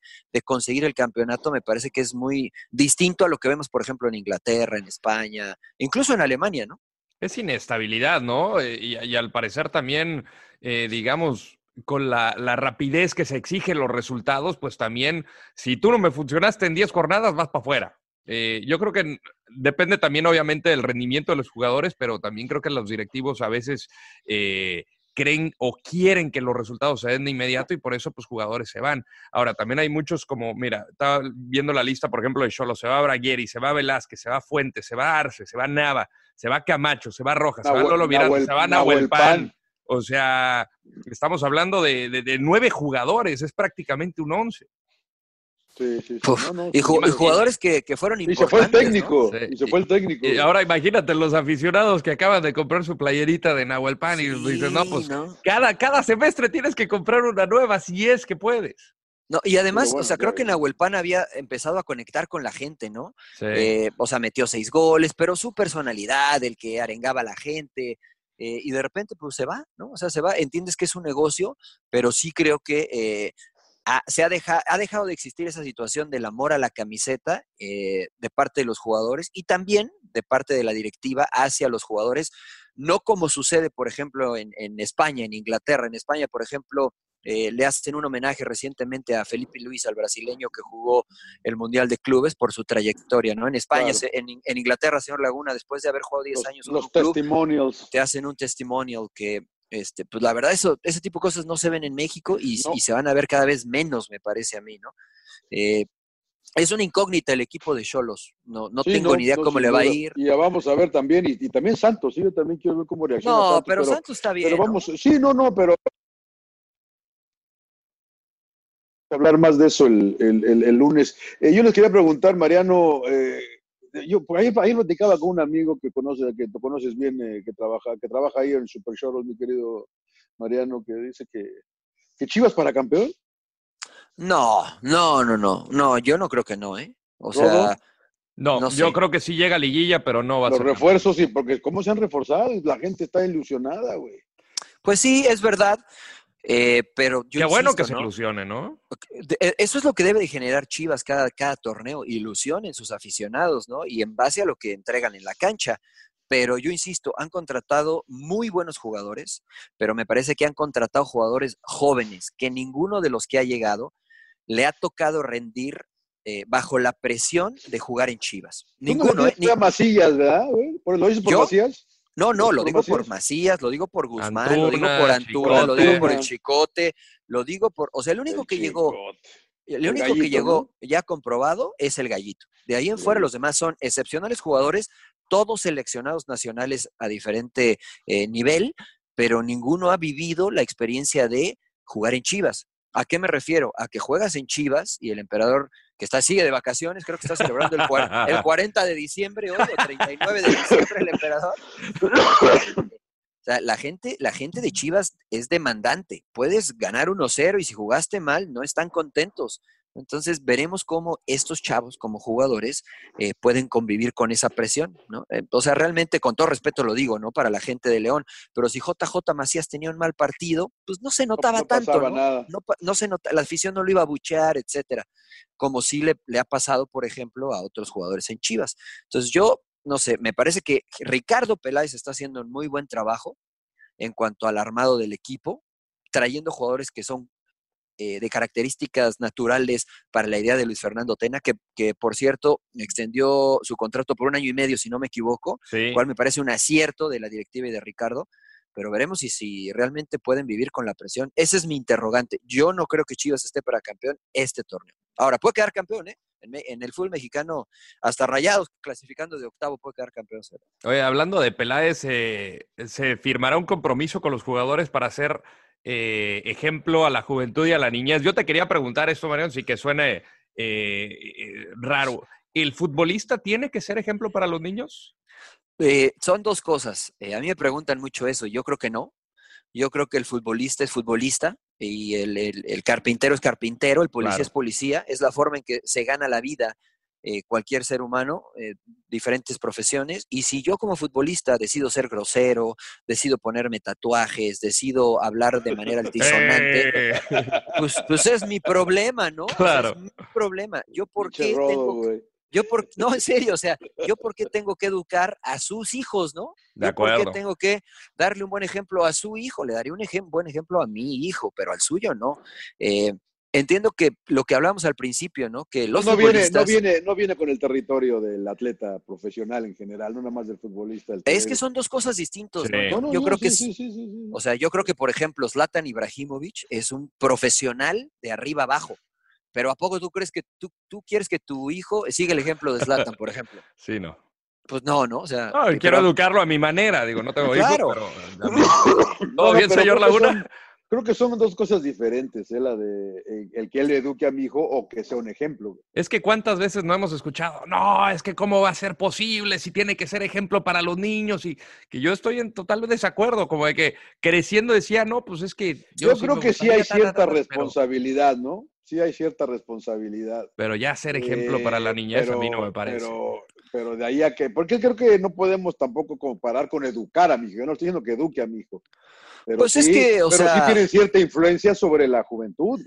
conseguir el campeonato me parece que es muy distinto a lo que vemos, por ejemplo, en Inglaterra, en España, incluso en Alemania, ¿no?
Es inestabilidad, ¿no? Eh, Y, y al parecer también, eh, digamos, con la, la, rapidez que se exigen los resultados, pues también, si tú no me funcionaste en 10 jornadas, vas para afuera. Eh, yo creo que depende también, obviamente, del rendimiento de los jugadores, pero también creo que los directivos a veces eh, creen o quieren que los resultados se den de inmediato y por eso, pues, jugadores se van. Ahora, también hay muchos como, mira, estaba viendo la lista, por ejemplo, de Cholo, se va Bragueri, se va Velázquez, se va Fuentes, se va Arce, se va Nava, se va Camacho, se va Rojas, se va Lolo Miranda, se va Nahuel Pan. O sea, estamos hablando de, de, de, nueve jugadores, es prácticamente un once.
Sí, sí, sí.
Uf, no, no, y, y, jugadores que, que, fueron
importantes. Y se fue el técnico.
¿no?
Y se fue el técnico.
Y, y, ahora imagínate los aficionados que acaban de comprar su playerita de Nahuel Pan sí, y dicen, no, pues no. Cada, cada semestre tienes que comprar una nueva si es que puedes.
No, y además, bueno, o sea, creo que Nahuel Pan había empezado a conectar con la gente, ¿no?
Sí.
Eh, o sea, metió seis goles, pero su personalidad, el que arengaba a la gente, eh, y de repente, pues se va, ¿no? O sea, se va, entiendes que es un negocio, pero sí creo que eh, ha, se ha, deja, ha, dejado de existir esa situación del amor a la camiseta eh, de parte de los jugadores y también de parte de la directiva hacia los jugadores, no como sucede, por ejemplo, en, en España, en Inglaterra. En España, por ejemplo, eh, le hacen un homenaje recientemente a Felipe Luis, al brasileño que jugó el Mundial de Clubes por su trayectoria, ¿no? En España, claro. se, en, en, Inglaterra, señor Laguna, después de haber jugado 10
los,
años
los
un
testimonials.
Club, te hacen un testimonial que, este, pues la verdad, eso, ese tipo de cosas no se ven en México y, no. y se van a ver cada vez menos, me parece a mí, ¿no? Eh, es una incógnita el equipo de Cholos. No, no sí, tengo no, ni idea no, cómo le va a ir.
Y ya vamos a ver también, y, y, también Santos, ¿sí? yo también quiero ver cómo reacciona.
No,
Santos,
pero, pero, Santos está bien.
Pero vamos, sí, no, no, pero hablar más de eso el, el, el, el lunes. Eh, yo les quería preguntar, Mariano, eh, yo por ahí, ahí platicaba con un amigo que conoce, que tú conoces bien, eh, que trabaja, que trabaja ahí en Super Choros, mi querido Mariano, que dice que, que Chivas para campeón.
No, no, no, no, no, yo no creo que no, ¿eh? O sea,
No,
No
yo
sé.
creo que sí llega a liguilla, pero no va a
Los
ser.
refuerzos, sí, porque ¿cómo se han reforzado? La gente está ilusionada, güey.
pues sí, es verdad, eh, pero yo
Qué bueno
insisto,
que se
¿no?
ilusione, ¿no?
Eh, Eso es lo que debe de generar Chivas cada, cada torneo, ilusión en sus aficionados, ¿no? Y en base a lo que entregan en la cancha. Pero yo insisto, han contratado muy buenos jugadores, pero me parece que han contratado jugadores jóvenes, que ninguno de los que ha llegado le ha tocado rendir eh, bajo la presión de jugar en Chivas.
Tú no
Ninguno,
le
¿eh? Ni-
Macías, ¿verdad? ¿Por- ¿Lo dices por
¿Yo?
Macías?
No, no, lo digo por
Macías?
Macías, lo digo por Guzmán, lo digo por Antuna, lo digo por el
Chicote.
Lo digo por, o sea, el único
El
que llegó, el
El
único que llegó ya comprobado es el gallito. De ahí en fuera los demás son excepcionales jugadores, todos seleccionados nacionales a diferente eh, nivel, pero ninguno ha vivido la experiencia de jugar en Chivas. ¿A qué me refiero? A que juegas en Chivas y el emperador que está sigue de vacaciones, creo que está celebrando el, el 40 de diciembre hoy, o 39 de diciembre el emperador. O sea, la gente, la gente de Chivas es demandante. Puedes ganar 1-0 y si jugaste mal, no están contentos. Entonces veremos cómo estos chavos, como jugadores, eh, pueden convivir con esa presión, ¿no? Eh, o sea, realmente, con todo respeto lo digo, ¿no? Para la gente de León, pero si JJ Macías tenía un mal partido, pues no se notaba
no
tanto,
pasaba
¿no?
nada.
No, no se nota, la afición no lo iba a buchear, etcétera, como sí le, le ha pasado, por ejemplo, a otros jugadores en Chivas. Entonces yo, no sé, me parece que Ricardo Peláez está haciendo un muy buen trabajo en cuanto al armado del equipo, trayendo jugadores que son eh, de características naturales para la idea de Luis Fernando Tena, que, que, por cierto extendió su contrato por un año y medio, si no me equivoco,
Sí.
cual me parece un acierto de la directiva y de Ricardo, pero veremos si, si realmente pueden vivir con la presión. Ese es mi interrogante. Yo no creo que Chivas esté para campeón este torneo. Ahora, puede quedar campeón, ¿eh? En, el fútbol mexicano, hasta rayados clasificando de octavo puede quedar campeón.
Oye, hablando de Peláez, eh, se firmará un compromiso con los jugadores para hacer eh, ejemplo a la juventud y a la niñez. Yo te quería preguntar esto, Mariano, sí que suene eh, eh, raro. ¿El futbolista tiene que ser ejemplo para los niños?
Eh, son dos cosas. A mí me preguntan mucho eso. Yo creo que no. Yo creo que el futbolista es futbolista y el, el- el carpintero es carpintero, el policía
Claro.
es policía. Es la forma en que se gana la vida eh, cualquier ser humano, eh, diferentes profesiones. Y si yo como futbolista decido ser grosero, decido ponerme tatuajes, decido hablar de manera altisonante,
Eh,
pues, pues es mi problema, ¿no? O sea,
Claro.
es mi problema. Yo por qué tengo que- yo por, no, en serio, o sea, yo por qué tengo que educar a sus hijos, ¿no?
De
Yo por qué
acuerdo.
tengo que darle un buen ejemplo a su hijo, le daría un ejem- buen ejemplo a mi hijo, pero al suyo no. Eh, entiendo que lo que hablábamos al principio, ¿no? Que los
no, viene, no,
futbolistas-
viene, no viene con el territorio del atleta profesional en general, no nada más del futbolista. el
Es que
que-
son dos cosas distintas,
Sí.
¿no? Yo,
No, no,
yo
no,
creo que
sí,
es-
sí, sí, sí, sí.
o sea, yo creo que, por ejemplo, Zlatan Ibrahimovic es un profesional de arriba abajo. Pero ¿a poco tú crees que tú, tú quieres que tu hijo siga el ejemplo de Zlatan, por ejemplo?
sí, no.
Pues no, ¿no? O sea,
No,
que-
quiero
pero-
educarlo a mi manera, digo, no tengo hijos,
Claro.
pero también-
No,
¿Todo
no,
bien,
pero
señor
que
Laguna?
son- creo que son dos cosas diferentes, ¿eh? la de eh, el que él eduque a mi hijo o que sea un ejemplo.
Es que cuántas veces no hemos escuchado, no, es que cómo va a ser posible si tiene que ser ejemplo para los niños y que yo estoy en total desacuerdo, como de que creciendo decía, no, pues es que
Yo,
sí
creo que sí hay
ta, ta, ta,
cierta
ta, pero-
responsabilidad, ¿no? Sí hay cierta responsabilidad.
Pero, ya ser ejemplo para la
Eh,
niñez a mí no
pero-
me parece.
Pero, pero de ahí a que, porque creo que no podemos tampoco comparar con educar a mi hijo. Yo no estoy diciendo que eduque a mi hijo. Pero
Pues es
sí-
que, o
pero
sea-
sí tienen cierta influencia sobre la juventud.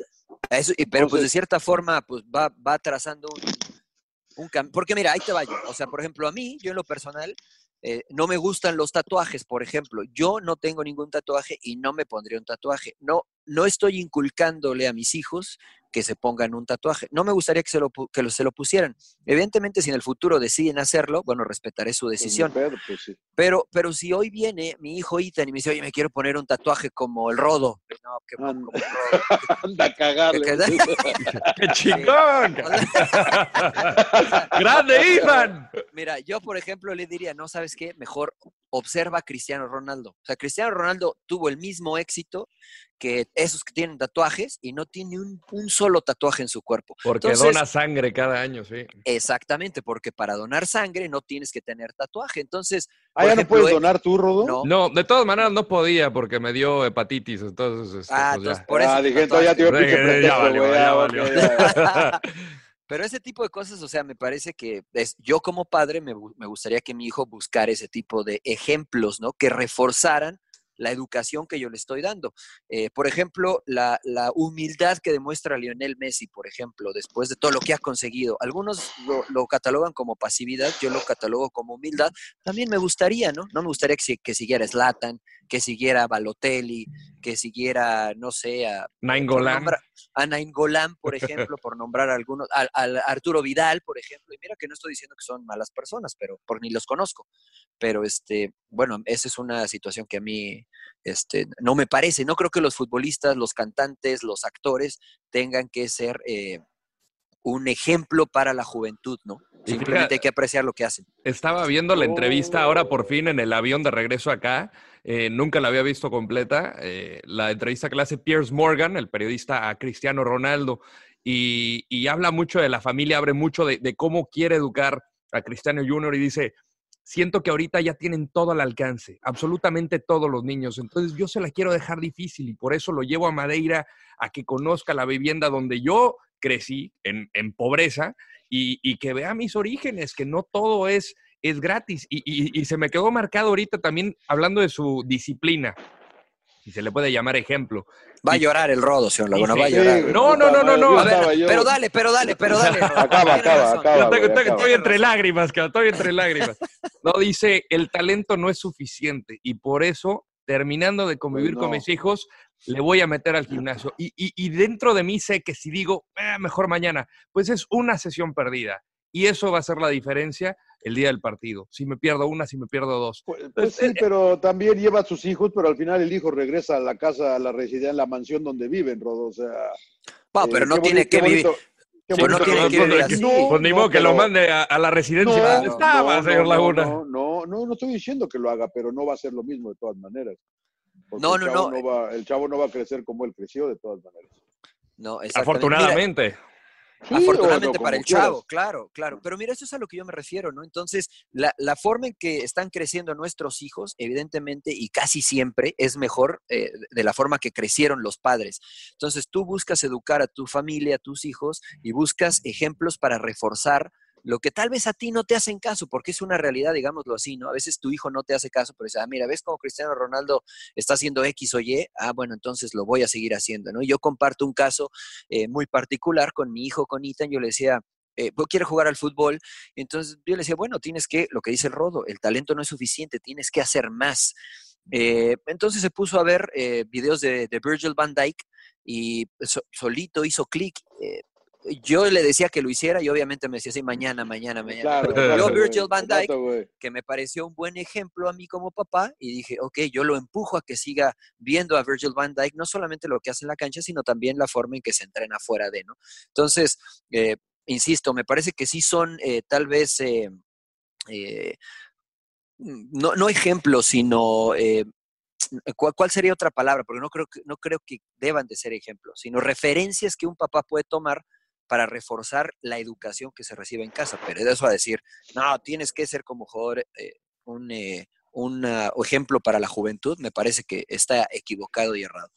Eso, y- pero pues de cierta forma, pues va, va trazando un, un cam- Porque mira, ahí te va yo. O sea, por ejemplo, a mí, yo en lo personal, eh, no me gustan los tatuajes, por ejemplo. Yo no tengo ningún tatuaje y no me pondría un tatuaje. No, no estoy inculcándole a mis hijos que se pongan un tatuaje. No me gustaría que se lo, que lo- se lo pusieran. Evidentemente, si en el futuro deciden hacerlo, bueno, respetaré su decisión.
Pedro, pues sí.
Pero, pero si hoy viene mi hijo Ethan y me dice, oye, me quiero poner un tatuaje como el rodo. No, que
Anda.
como el rodo.
Anda a cagarle.
Que-
¡Qué chingón! ¡Grande, Ivan!
Mira, yo por ejemplo le diría, no, ¿sabes qué? Mejor observa a Cristiano Ronaldo. O sea, Cristiano Ronaldo tuvo el mismo éxito que esos que tienen tatuajes y no tiene un, un solo tatuaje en su cuerpo.
Porque
Entonces,
dona sangre cada año, sí.
Exactamente, porque para donar sangre no tienes que tener tatuaje. Entonces,
Ah, no puedes
él-
donar tú, Rodo.
No.
No, de todas maneras no podía porque me dio hepatitis, entonces. este,
Ah,
pues ya.
entonces por eso.
ah, dije, entonces ya te dio pinche
Ya valió, ya, valió.
Pero ese tipo de cosas, o sea, me parece que es, yo como padre me, me gustaría que mi hijo buscara ese tipo de ejemplos, ¿no? Que reforzaran la educación que yo le estoy dando. Eh, por ejemplo, la, la humildad que demuestra Lionel Messi, por ejemplo, después de todo lo que ha conseguido. Algunos lo, lo catalogan como pasividad, yo lo catalogo como humildad. También me gustaría, ¿no? No me gustaría que, que siguiera Zlatan, que siguiera Balotelli, que siguiera, no sé, a,
Nainggolan.
a Nainggolan, por ejemplo, por nombrar algunos, al, al Arturo Vidal, por ejemplo, y mira que no estoy diciendo que son malas personas, pero por ni los conozco, pero este, bueno, esa es una situación que a mí este, no me parece, no creo que los futbolistas, los cantantes, los actores tengan que ser eh, un ejemplo para la juventud, ¿no? Simplemente hay que apreciar lo que hacen.
Estaba viendo la entrevista ahora por fin en el avión de regreso acá. eh, nunca la había visto completa. eh, la entrevista que le hace Piers Morgan, el periodista a Cristiano Ronaldo, y, y habla mucho de la familia, abre mucho de, de cómo quiere educar a Cristiano Junior y dice, siento que ahorita ya tienen todo al alcance, absolutamente todos los niños. Entonces yo se la quiero dejar difícil y por eso lo llevo a Madeira a que conozca la vivienda donde yo crecí en, en pobreza y, y que vea mis orígenes, que no todo es, es gratis. Y, y- y se me quedó marcado ahorita también hablando de su disciplina, si se le puede llamar ejemplo.
Va a llorar el rodo, señor Laguna, va a llorar.
No, no, no, no, no.
A ver, pero dale, pero dale, pero dale.
Acaba, acaba.
Yo
acaba.
estoy entre lágrimas, cabrón, estoy entre lágrimas. No, dice, el talento no es suficiente y por eso, terminando de convivir
Pues
con mis hijos, le voy a meter al gimnasio. Y, y- y dentro de mí sé que si digo, "Ah, mejor mañana, pues es una sesión perdida. Y eso va a ser la diferencia el día del partido. Si me pierdo una, si me pierdo dos.
Pues, pues sí, pero también lleva a sus hijos, pero al final el hijo regresa a la casa, a la residencia, a la mansión donde viven, Rodo. O sea,
Va,
eh,
pero no tiene que vivir. No tiene
lo-
que
lo-
vivir
lo-
así.
no,
Pues ni
no,
modo que
pero-
lo mande a, a la residencia
No,
donde estaba,
no,
señor Laguna.
No, no, no, no estoy diciendo que lo haga, pero no va a ser lo mismo de todas maneras.
No, no, no.
va- el chavo no va a crecer como él creció de todas maneras.
No, exactamente. Mira,
Afortunadamente.
Sí,
Afortunadamente para el chavo, claro, claro. Pero mira, eso es a lo que yo me refiero, ¿no? Entonces, la, la forma en que están creciendo nuestros hijos, evidentemente, y casi siempre, es mejor eh, de la forma que crecieron los padres. Entonces, tú buscas educar a tu familia, a tus hijos, y buscas ejemplos para reforzar lo que tal vez a ti no te hacen caso, porque es una realidad, digámoslo así, ¿no? A veces tu hijo no te hace caso, pero dice, ah, mira, ¿ves cómo Cristiano Ronaldo está haciendo X o Y? Ah, bueno, entonces lo voy a seguir haciendo, ¿no? Yo comparto un caso eh, muy particular con mi hijo, con Ethan, yo le decía, eh, quiere jugar al fútbol, entonces yo le decía, bueno, tienes que, lo que dice el Rodo, el talento no es suficiente, tienes que hacer más. Eh, entonces se puso a ver eh, videos de, Virgil van Dijk y so- solito hizo clic. Yo le decía que lo hiciera y obviamente me decía así, mañana, mañana, mañana.
Claro,
yo, Virgil van
exacto, güey.
que me pareció un buen ejemplo a mí como papá y dije, ok, yo lo empujo a que siga viendo a Virgil van Dijk, no solamente lo que hace en la cancha, sino también la forma en que se entrena fuera de, ¿no? Entonces, eh, insisto, me parece que sí son eh, tal vez, eh, eh, no, no ejemplos, sino... eh, ¿cuál, cuál sería otra palabra? Porque no creo, que, no creo que deban de ser ejemplos, sino referencias que un papá puede tomar para reforzar la educación que se recibe en casa. Pero de eso a decir, no, tienes que ser como jugador eh, un, eh, un ah, ejemplo para la juventud, me parece que está equivocado y errado.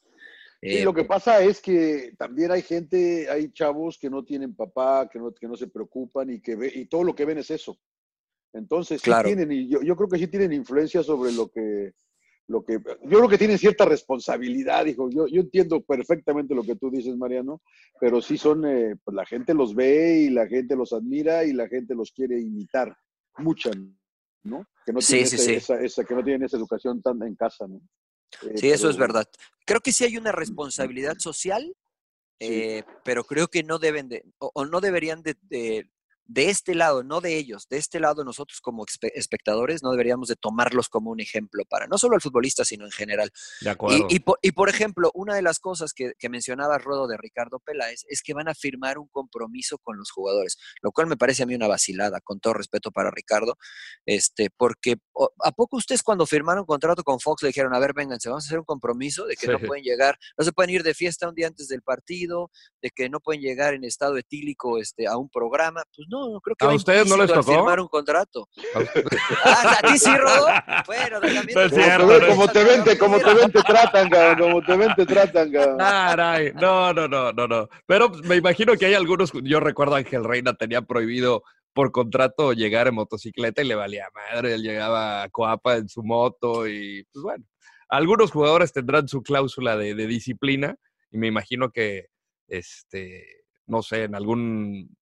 Y
Eh,
lo que pasa es que también hay gente, hay chavos que no tienen papá, que no, que no se preocupan y que ve, y todo lo que ven es eso. Entonces sí
Claro.
tienen, y yo, yo creo que sí tienen influencia sobre lo que, lo que, yo creo que tienen cierta responsabilidad, hijo. Yo, yo entiendo perfectamente lo que tú dices, Mariano, pero sí son, eh, pues la gente los ve y la gente los admira y la gente los quiere imitar, mucha, ¿no? Que no
Sí,
tienen
sí,
ese-
sí.
Esa, esa- que no tienen esa educación tan en casa, ¿no? Eh,
Sí, eso es verdad. Creo que sí hay una responsabilidad social, eh, pero creo que no deben de, o, o no deberían de, de- de este lado, no de ellos, de este lado nosotros como espe- espectadores no deberíamos de tomarlos como un ejemplo para no solo al futbolista, sino en general.
De acuerdo.
Y, y por, y, por ejemplo, una de las cosas que, que mencionaba Rodo de Ricardo Peláez es que van a firmar un compromiso con los jugadores, lo cual me parece a mí una vacilada, con todo respeto para Ricardo, este, porque ¿a poco ustedes cuando firmaron contrato con Fox le dijeron, a ver, vénganse, vamos a hacer un compromiso de que no pueden llegar, no se pueden ir de fiesta un día antes del partido, de que no pueden llegar en estado etílico este, a un programa? Pues no, no creo que
¿A ustedes no les tocó?
firmar un contrato. Ah, ¿A ti sí, Rodo? Bueno, también
No
Como
cierto,
te ven,
no
como te ven, te- como te ven, te tratan, cabrón. Como te ven, te tratan, cabrón.
Caray, no, no, no, no, no. Pero pues, me imagino que hay algunos, yo recuerdo a Ángel Reina tenía prohibido por contrato llegar en motocicleta y le valía madre, él llegaba a Coapa en su moto y pues bueno, algunos jugadores tendrán su cláusula de, de disciplina y me imagino que, este, no sé, en algún,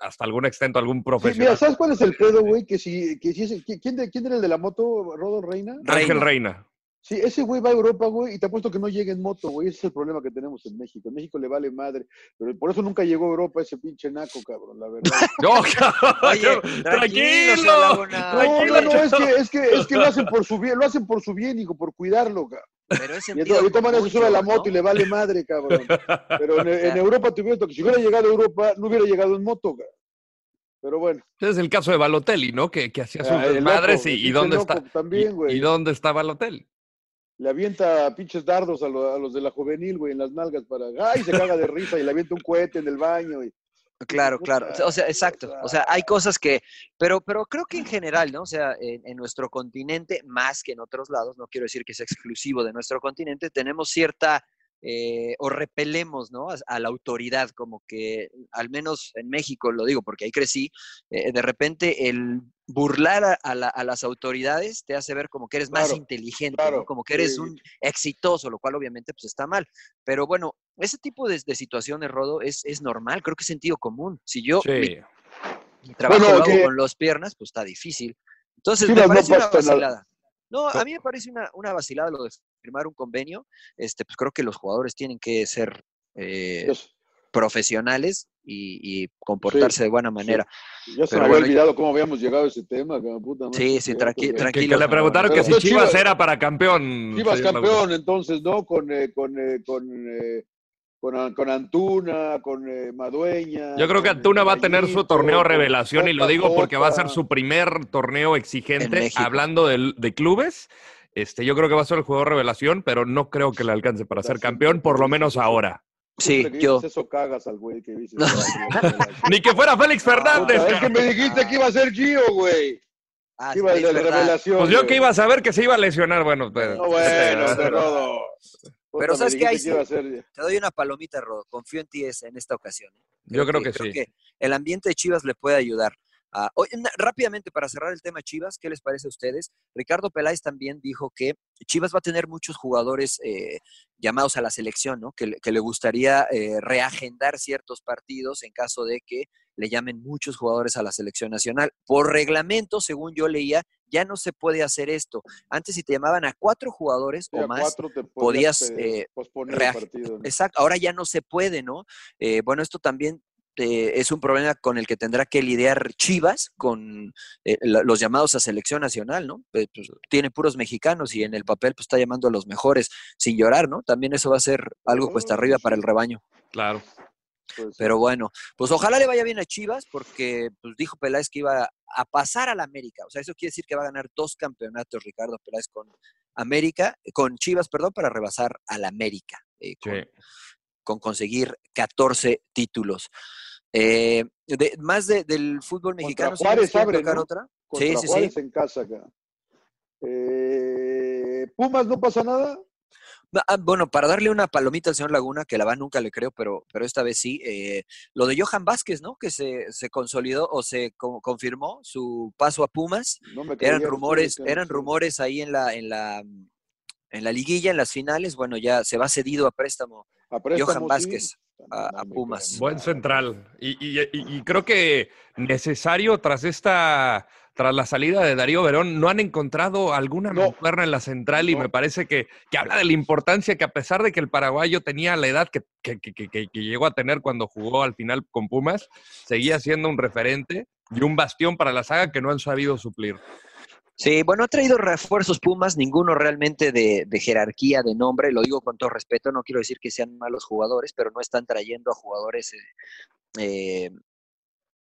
hasta algún extento, algún
Sí,
profesional.
mira, ¿sabes cuál es el pedo, güey? Que si, que si ese- ¿quién, de- quién era el de la moto, Rodo Reina?
Ángel
Reina.
Reina.
Sí, ese güey va a Europa, güey, y te apuesto que no llega en moto, güey. Ese es el problema que tenemos en México. En México le vale madre. Pero por eso nunca llegó a Europa ese pinche naco, cabrón, la verdad.
No,
Oye,
tranquilo,
tranquilo, Laguna.
No,
tranquilo.
no, no, es que, es que, es que lo hacen por su bien, lo hacen por su bien, hijo, por cuidarlo, cabrón.
Pero es
Y entonces, ahorita se
común,
sube a la
¿no?
moto y le vale madre, cabrón. Pero en, en Europa te hubiera que si hubiera llegado a Europa, no hubiera llegado en moto, cabrón. Pero bueno.
Ese es el caso de Balotelli, ¿no? Que, que hacía sus
Ah,
madres
loco,
y,
pinche
dónde está.
también,
y-
güey.
y, dónde está Balotelli?
Le avienta pinches dardos a, lo- a los de la juvenil, güey, en las nalgas para. ¡Ay! Se caga de risa y le avienta un cohete en el baño. Y,
Claro, claro. O sea, exacto. O sea, hay cosas que, pero, pero creo que en general, ¿no? O sea, en, en nuestro continente, más que en otros lados, no quiero decir que sea exclusivo de nuestro continente, tenemos cierta, eh, o repelemos, ¿no? A, a la autoridad, como que, al menos en México, lo digo porque ahí crecí, eh, de repente el burlar a, a la- a las autoridades te hace ver como que eres más
Claro,
inteligente, Como que eres
sí.
un exitoso, lo cual obviamente pues está mal. Pero bueno, ese tipo de, de situaciones, Rodo, es, es normal, creo que es sentido común. Si yo mi,
Sí.
mi trabajo
Bueno,
lo hago
que-
con las piernas, pues está difícil. Entonces,
Sí,
me
no, no
parece una vacilada. No, a mí me parece una, una vacilada lo de firmar un convenio. Este, pues creo que los jugadores tienen que ser eh, profesionales y, y comportarse de buena manera.
ya se
Pero
me había
bueno,
olvidado cómo habíamos llegado a ese tema, cabrón, puta madre.
Sí, sí, tranqui-
Cierto, güey.
Que,
tranquilo.
que le preguntaron
Pero
que si Chivas
Chivas.
era para campeón.
Chivas campeón, entonces, ¿no? Con, eh, con, eh, con, eh, con, con Antuna, con eh, Madueña.
Yo creo que Antuna
eh,
va a tener su torneo revelación y lo digo porque va a ser su primer torneo
En
exigente. Hablando de, clubes, este, yo creo que va a ser el jugador revelación, pero no creo que le alcance para ser campeón, por lo menos ahora.
Sí,
que
yo.
eso cagas al güey que dices.
Ni que fuera Félix Fernández.
Es que me dijiste que iba a ser Gio, güey.
Ah,
iba
sí,
la revelación.
Pues yo
güey.
que iba a saber que se iba a lesionar, bueno, pues,
No, bueno,
Pero
me
¿sabes qué?
Ser-
Te doy una palomita, Rodo. Confío en ti en esta ocasión. ¿eh?
Yo creo que sí.
el ambiente de Chivas le puede ayudar. A- Oye, na- rápidamente, para cerrar el tema Chivas, ¿qué les parece a ustedes? Ricardo Peláez también dijo que Chivas va a tener muchos jugadores eh, llamados a la selección, ¿no? Que, le- que le gustaría eh, reagendar ciertos partidos en caso de que le llamen muchos jugadores a la selección nacional. Por reglamento, según yo leía, ya no se puede hacer esto. Antes, si te llamaban a cuatro jugadores
Sí,
o más,
cuatro te
podías,
eh,
eh,
posponer el partido. ¿no?
Exacto, ahora ya no se puede, ¿no? Eh, bueno, esto también eh, es un problema con el que tendrá que lidiar Chivas con eh, la- los llamados a selección nacional, ¿no? Eh, pues, tiene puros mexicanos y en el papel pues está llamando a los mejores sin llorar, ¿no? También eso va a ser algo cuesta arriba para el rebaño.
claro.
Pues,
Pero bueno, pues ojalá le vaya bien a Chivas porque pues dijo Peláez que iba a pasar a la América. O sea, eso quiere decir que va a ganar dos campeonatos Ricardo Peláez con América, con Chivas, perdón, para rebasar al América. eh, con,
Sí.
con conseguir 14 títulos. Eh, de- más de- del fútbol
Contra
mexicano,
Juárez
señores, ¿quieren
abre,
otra?
contra
sí, sí, sí.
Juárez en casa acá. Eh, Pumas no pasa nada.
Ah, Bueno, para darle una palomita al señor Laguna, que la va nunca le creo, pero, pero esta vez sí, eh, lo de Johan Vázquez, ¿no? Que se, se consolidó o se co- confirmó su paso a Pumas.
No me
Eran rumores,
que-
eran rumores ahí en la, en la, en la liguilla, en las finales. Bueno, ya se va cedido a préstamo
A préstamo,
Johan
sí.
A- Pumas.
Buen central. Y, y- y- y creo que necesario tras esta tras la salida de Darío Verón, no han encontrado alguna
No.
mancuerna en la central y
No.
me parece que, que habla de la importancia que a pesar de que el paraguayo tenía la edad que, que- que- que- que llegó a tener cuando jugó al final con Pumas, seguía siendo un referente y un bastión para la saga que no han sabido suplir.
Sí, bueno, ha traído refuerzos Pumas, ninguno realmente de, de jerarquía, de nombre, lo digo con todo respeto, no quiero decir que sean malos jugadores, pero no están trayendo a jugadores eh, eh,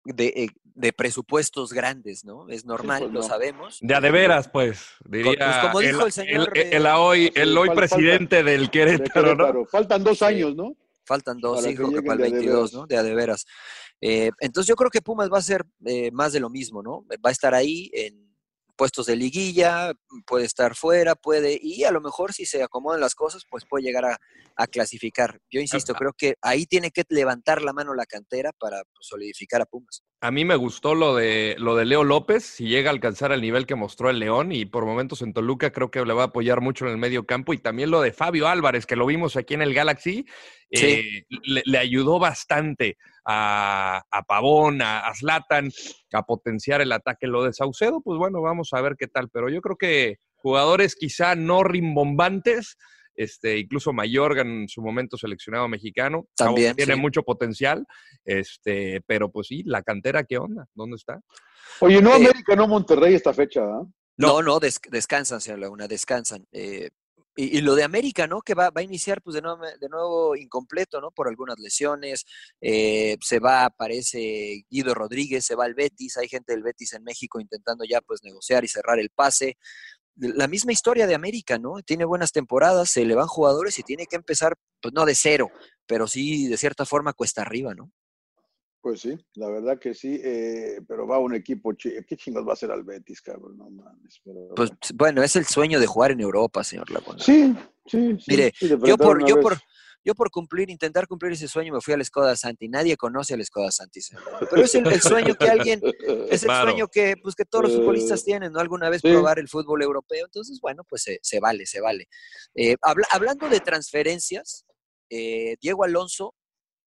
de, eh, de presupuestos grandes, ¿no? Es normal,
pues
lo
no.
sabemos.
De a de veras, pues, diría
pues como dijo el
el,
señor
el- el hoy, el hoy presidente del
De
Querétaro, ¿no?
Faltan dos años, ¿no?
Faltan dos,
Para
sí,
que
creo que
lleguen
para el
de a de
22,
veras.
¿no? De a de veras. Eh, entonces yo creo que Pumas va a ser eh, más de lo mismo, ¿no? Va a estar ahí en puestos de liguilla, puede estar fuera, puede, y a lo mejor si se acomodan las cosas, pues puede llegar a, a clasificar. Yo insisto, creo que ahí tiene que levantar la mano la cantera para pues, solidificar a Pumas.
A mí me gustó lo de, lo de Leo López, si llega a alcanzar el nivel que mostró el León y por momentos en Toluca creo que le va a apoyar mucho en el medio campo y también lo de Fabio Álvarez, que lo vimos aquí en el Galaxy,
Sí.
eh, le, le ayudó bastante a, a Pavón, a, a Zlatan, a potenciar el ataque. Lo de Saucedo, pues bueno, vamos a ver qué tal, pero yo creo que jugadores quizá no rimbombantes, este, incluso Mayorga en su momento seleccionado mexicano,
También,
tiene
sí.
mucho potencial, este, pero pues sí, la cantera, ¿qué onda? ¿Dónde está?
Oye, no
Eh,
América, no Monterrey esta fecha, ¿ah?
No, no, des- descansan, señor Laguna, descansan. Eh, y, y lo de América, ¿no? Que va, va a iniciar pues de nuevo, de nuevo incompleto, ¿no? Por algunas lesiones. eh, se va, parece Guido Rodríguez, se va al Betis. Hay gente del Betis en México intentando ya pues negociar y cerrar el pase. La misma historia de América, ¿no? Tiene buenas temporadas, se le van jugadores y tiene que empezar, pues no de cero, pero sí de cierta forma cuesta arriba, ¿no?
Pues sí, la verdad que sí, eh, pero va un equipo, ¿qué chingos va a hacer al Betis, cabrón? No mames. pero
Pues
bueno.
es el sueño de jugar en Europa, señor Laguna.
Sí, sí, sí.
Mire,
sí,
Yo por, yo por, yo por cumplir, intentar cumplir ese sueño me fui al Skoda Santi. Nadie conoce al Skoda Santi. Pero es el, el sueño que alguien, es el
Claro.
sueño que, pues, que todos los futbolistas tienen, ¿no? Alguna vez
sí.
probar el fútbol europeo. Entonces, bueno, pues se, se vale, se vale. Eh, habla- hablando de transferencias, eh, Diego Alonso,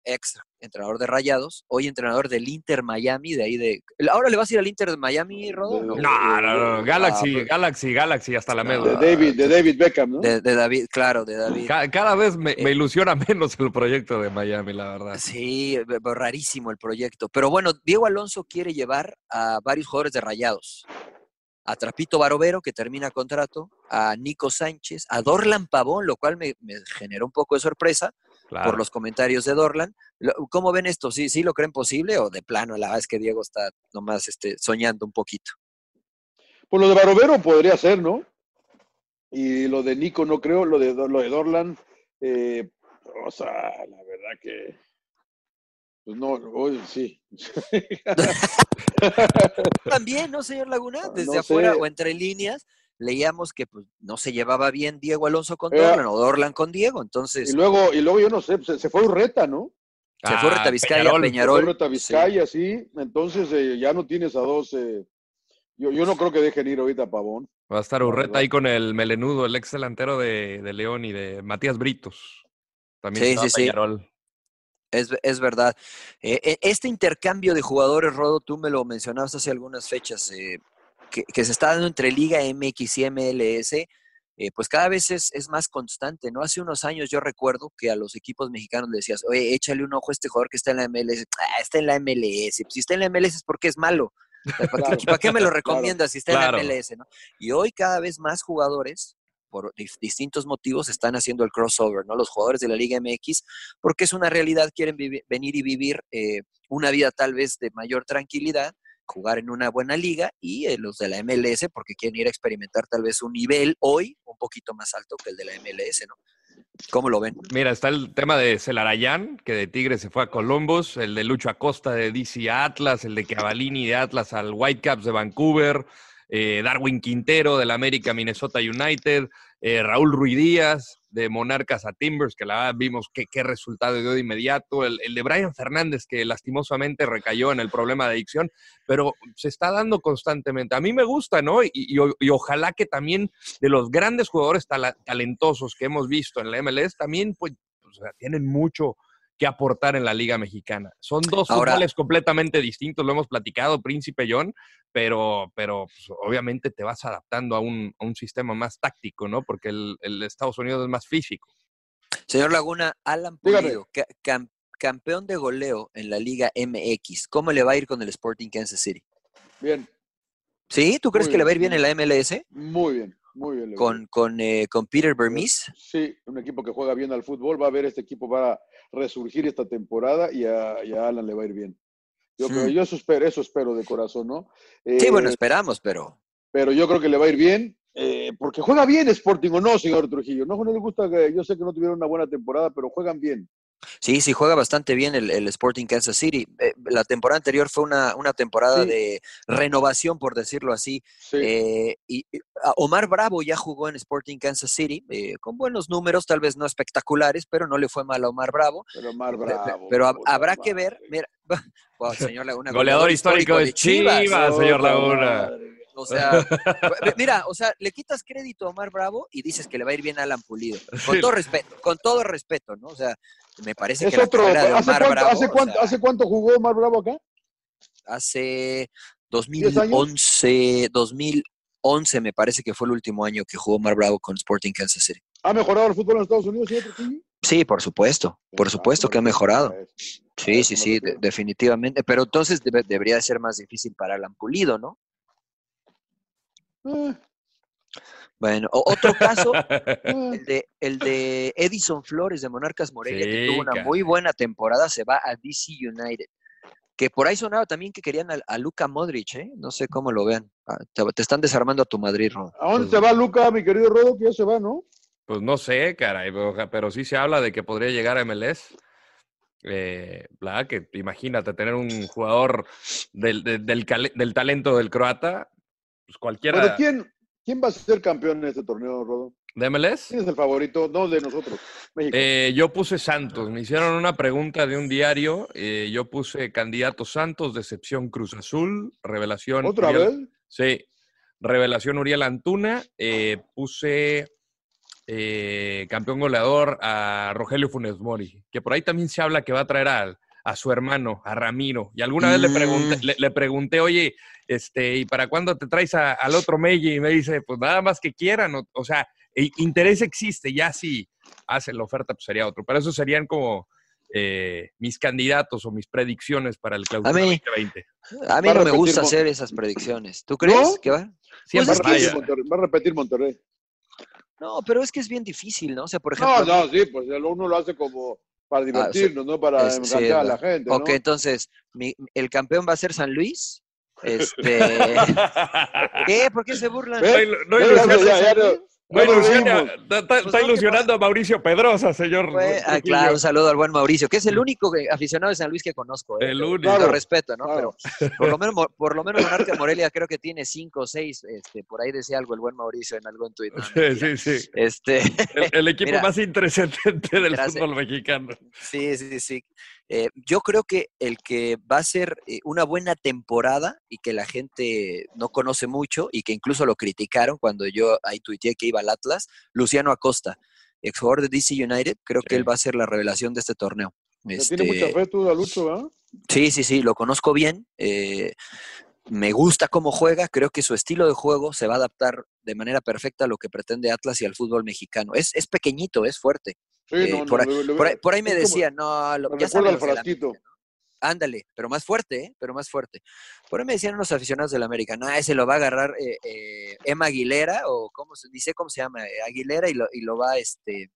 ex entrenador de Rayados, hoy entrenador del Inter Miami, de ahí de... ¿Ahora le vas a ir al Inter de Miami, Rodo? No.
No, no, no, Galaxy,
Ah, pues-
Galaxy, Galaxy, hasta la
No.
De
médula.
David, de David Beckham, ¿no?
De, de David, claro, de David.
Ca- Cada vez me, me
Eh.
ilusiona menos el proyecto de Miami, la verdad.
Sí, rarísimo el proyecto. Pero bueno, Diego Alonso quiere llevar a varios jugadores de Rayados. A Trapito Barovero, que termina contrato, a Nico Sánchez, a Dorlan Pavón, lo cual me, me generó un poco de sorpresa
Claro.
por los comentarios de Dorlan. ¿Cómo ven esto? ¿Sí, ¿Sí lo creen posible o de plano? La verdad es que Diego está nomás este, soñando un poquito.
Pues lo de Barovero podría ser, ¿no? Y lo de Nico no creo, lo de, lo de Dorlan, eh, o sea, la verdad que, pues no, oye, sí.
También, ¿no, señor Laguna? Desde
no
afuera
sé.
o entre líneas, leíamos que pues, no se llevaba bien Diego Alonso con
Eh,
Dorlan o Dorlan con Diego. Entonces,
Y luego, y luego yo no sé, se, se fue Urreta, ¿no?
Se fue
Ah,
Reta Vizcaya,
Peñarol.
Peñarol.
Se fue Urreta Vizcaya, sí. Entonces eh, ya no tienes a dos. eh, yo, yo no creo que dejen ir ahorita a Pavón.
Va a estar Urreta ahí con el melenudo, el ex delantero de, de León y de Matías Britos. También
Sí.
Peñarol.
Es, es verdad. Eh, eh, este intercambio de jugadores, Rodo, tú me lo mencionabas hace algunas fechas, eh, que, que se está dando entre Liga MX y MLS, eh, pues cada vez es, es más constante, ¿no? Hace unos años yo recuerdo que a los equipos mexicanos le decías, oye, échale un ojo a este jugador que está en la MLS. Ah, está en la MLS. Si está en la MLS es porque es malo. ¿Para qué,
Claro,
para qué me lo
claro,
recomiendas si está
claro.
en la MLS, ¿no? Y hoy cada vez más jugadores, por distintos motivos, están haciendo el crossover, ¿no? Los jugadores de la Liga MX, porque es una realidad, quieren venir y vivir eh, una vida tal vez de mayor tranquilidad, jugar en una buena liga, y eh, los de la MLS, porque quieren ir a experimentar tal vez un nivel hoy un poquito más alto que el de la MLS, ¿no? ¿Cómo lo ven?
Mira, está el tema de Celarayán, que de Tigre se fue a Columbus, el de Lucho Acosta de DC a Atlas, el de Cavalini de Atlas al Whitecaps de Vancouver, eh, Darwin Quintero del América Minnesota United, eh, Raúl Ruiz Díaz de Monarcas a Timbers, que la vimos qué, resultado dio de inmediato, el, de Brian Fernández, que lastimosamente recayó en el problema de adicción, pero se está dando constantemente. A mí me gusta, ¿no? Y, y- ojalá que también de los grandes jugadores talentosos que hemos visto en la MLS, también pues, tienen mucho que aportar en la Liga Mexicana. Son dos
Ahora-
fútboles completamente distintos, lo hemos platicado, Príncipe John, pero, pero pues, obviamente te vas adaptando a un, a un sistema más táctico, ¿no? Porque el, el Estados Unidos es más físico.
Señor Laguna, Alan. Pulido, ca- cam- campeón de goleo en la Liga MX. ¿Cómo le va a ir con el Sporting Kansas City?
Bien,
¿Sí? ¿Tú crees
Muy
que le va a ir
bien
en la MLS?
muy bien, muy bien.
Con, con, eh, con Peter Vermis.
Sí, un equipo que juega bien al fútbol. Va a ver este equipo, va a resurgir esta temporada y a, y a Alan le va a ir bien. Yo, creo,
Hmm.
yo eso espero, eso espero de corazón, ¿no?
Sí, bueno,
Eh,
esperamos, pero
pero yo creo que le va a ir bien, eh, porque juega bien Sporting o no, señor Trujillo. No, no le gusta que, yo sé que no tuvieron una buena temporada, pero juegan bien.
Sí, sí juega bastante bien el, el Sporting Kansas City. Eh, la temporada anterior fue una, una temporada
Sí.
de renovación, por decirlo así.
Sí.
Eh, y ah, Omar Bravo ya jugó en Sporting Kansas City, eh, con buenos números, tal vez no espectaculares, pero no le fue mal a Omar Bravo.
pero
pe-
bravo.
pero habrá que ver, mira, wow, señor Laguna,
Goleador histórico de Chivas, señor
Puta
Laguna.
madre.
O sea, mira, o sea, le quitas crédito a Omar Bravo y dices que le va a ir bien a Alan Pulido. Con
Sí.
todo respeto, con todo respeto, ¿no? O sea, me parece
Es
que
otro.
de
¿Hace
Omar
cuánto,
Bravo,
hace,
o
cuánto,
sea,
¿Hace cuánto jugó Omar Bravo acá?
hace
años?
2011, 2011 me parece que fue el último año que jugó Omar Bravo con Sporting Kansas City.
¿Ha mejorado el fútbol en Estados Unidos, señor?
Sí, por supuesto, por
Ah,
supuesto que ha mejorado.
A
Sí,
eso
sí, sí, definitivamente. Pero entonces debe- debería de ser más difícil para Alan Pulido, ¿no?
Ah,
Bueno, otro caso, el de, el de Edison Flores de Monarcas Morelia, que tuvo una muy buena temporada, se va a DC United. Que por ahí sonaba también que querían a, a Luka Modric, ¿eh? No sé cómo lo vean. Ah, Te, te están desarmando a tu Madrid, Ron.
¿A dónde
Pues-
se va Luca, mi querido Rodo? Que ya se va, ¿no?
Pues no sé, caray, pero, sí se habla de que podría llegar a MLS. Eh, la que imagínate tener un jugador del, del, del cale- del talento del croata, pues cualquiera
Bueno, ¿quién, ¿quién va a ser campeón en este torneo, Rodo?
de MLS.
¿Quién es el favorito? No de nosotros, México.
Eh, yo puse Santos. Me hicieron una pregunta de un diario. eh, yo puse candidato Santos, decepción Cruz Azul, revelación.
¿Otra
Uriel-
vez?
Sí. Revelación Uriel Antuna. eh, puse eh, campeón goleador a Rogelio Funes Mori, que por ahí también se habla que va a traer al- a su hermano, a Ramiro. Y alguna vez le pregunté,
Mm.
le, le pregunté, oye, este, ¿y para cuándo te traes a- al otro Meji? Y me dice, pues nada más que quieran. O, o sea, e- interés existe, ya si hacen la oferta, pues sería otro. Pero eso serían como eh, mis candidatos o mis predicciones para el clausura
A mí-
2020.
A mí no me gusta
Mon-
hacer esas predicciones. ¿Tú crees
¿No?
que va?
Siempre
es que
va, a
falla.
repetir Monterrey, va a repetir Monterrey.
No, pero es que es bien difícil, ¿no? O sea, por ejemplo.
No, no, sí, pues uno lo hace como para divertirnos, no para
es- sí,
a la gente. ¿no?
Ok, entonces, mi- el campeón va a ser San Luis. Este. ¿Qué? ¿Por qué se burlan?
No, no
Ya,
ilusiona-
ya, ya, ya,
no
ya lo
ilusiona-
vimos.
está- está-
Pues
está
no, ¿qué
ilusionando a Mauricio Pedrosa, señor.
Fue- ah, claro, un saludo al buen Mauricio, que es el único aficionado de San Luis que conozco. ¿eh?
El único.
Lo
Claro,
respeto, ¿no?
claro.
Pero por lo menos, por lo menos Monarca Morelia creo que tiene cinco o seis. Este, por ahí decía algo el buen Mauricio en algún tuit. no,
Sí, sí, sí.
Este,
El, el equipo
Mira.
más intrascendente del
Gracias.
fútbol mexicano.
Sí, sí, sí. Eh, yo creo que el que va a ser eh, una buena temporada y que la gente no conoce mucho y que incluso lo criticaron cuando yo ahí tuiteé que iba al Atlas, Luciano Acosta, exjugador de DC United, creo que
Sí.
él va a ser la revelación de este torneo. Este,
tiene mucha fe tú, Dalucho, ¿verdad?
Sí, sí, sí, lo conozco bien. eh, me gusta cómo juega, creo que su estilo de juego se va a adaptar de manera perfecta a lo que pretende Atlas y al fútbol mexicano. Es, es pequeñito, es fuerte.
Sí, no,
por,
no,
ahí,
le- le-
por ahí- por ahí me decían, no, lo-
me
ya del
frasquito.
América, ¿no? Ándale, pero más fuerte, ¿eh? Pero más fuerte. Por ahí me decían unos aficionados del América, no, ese lo va a agarrar eh, eh, Emma Aguilera, o cómo se dice, cómo se llama, eh, Aguilera, y lo, y lo va, este,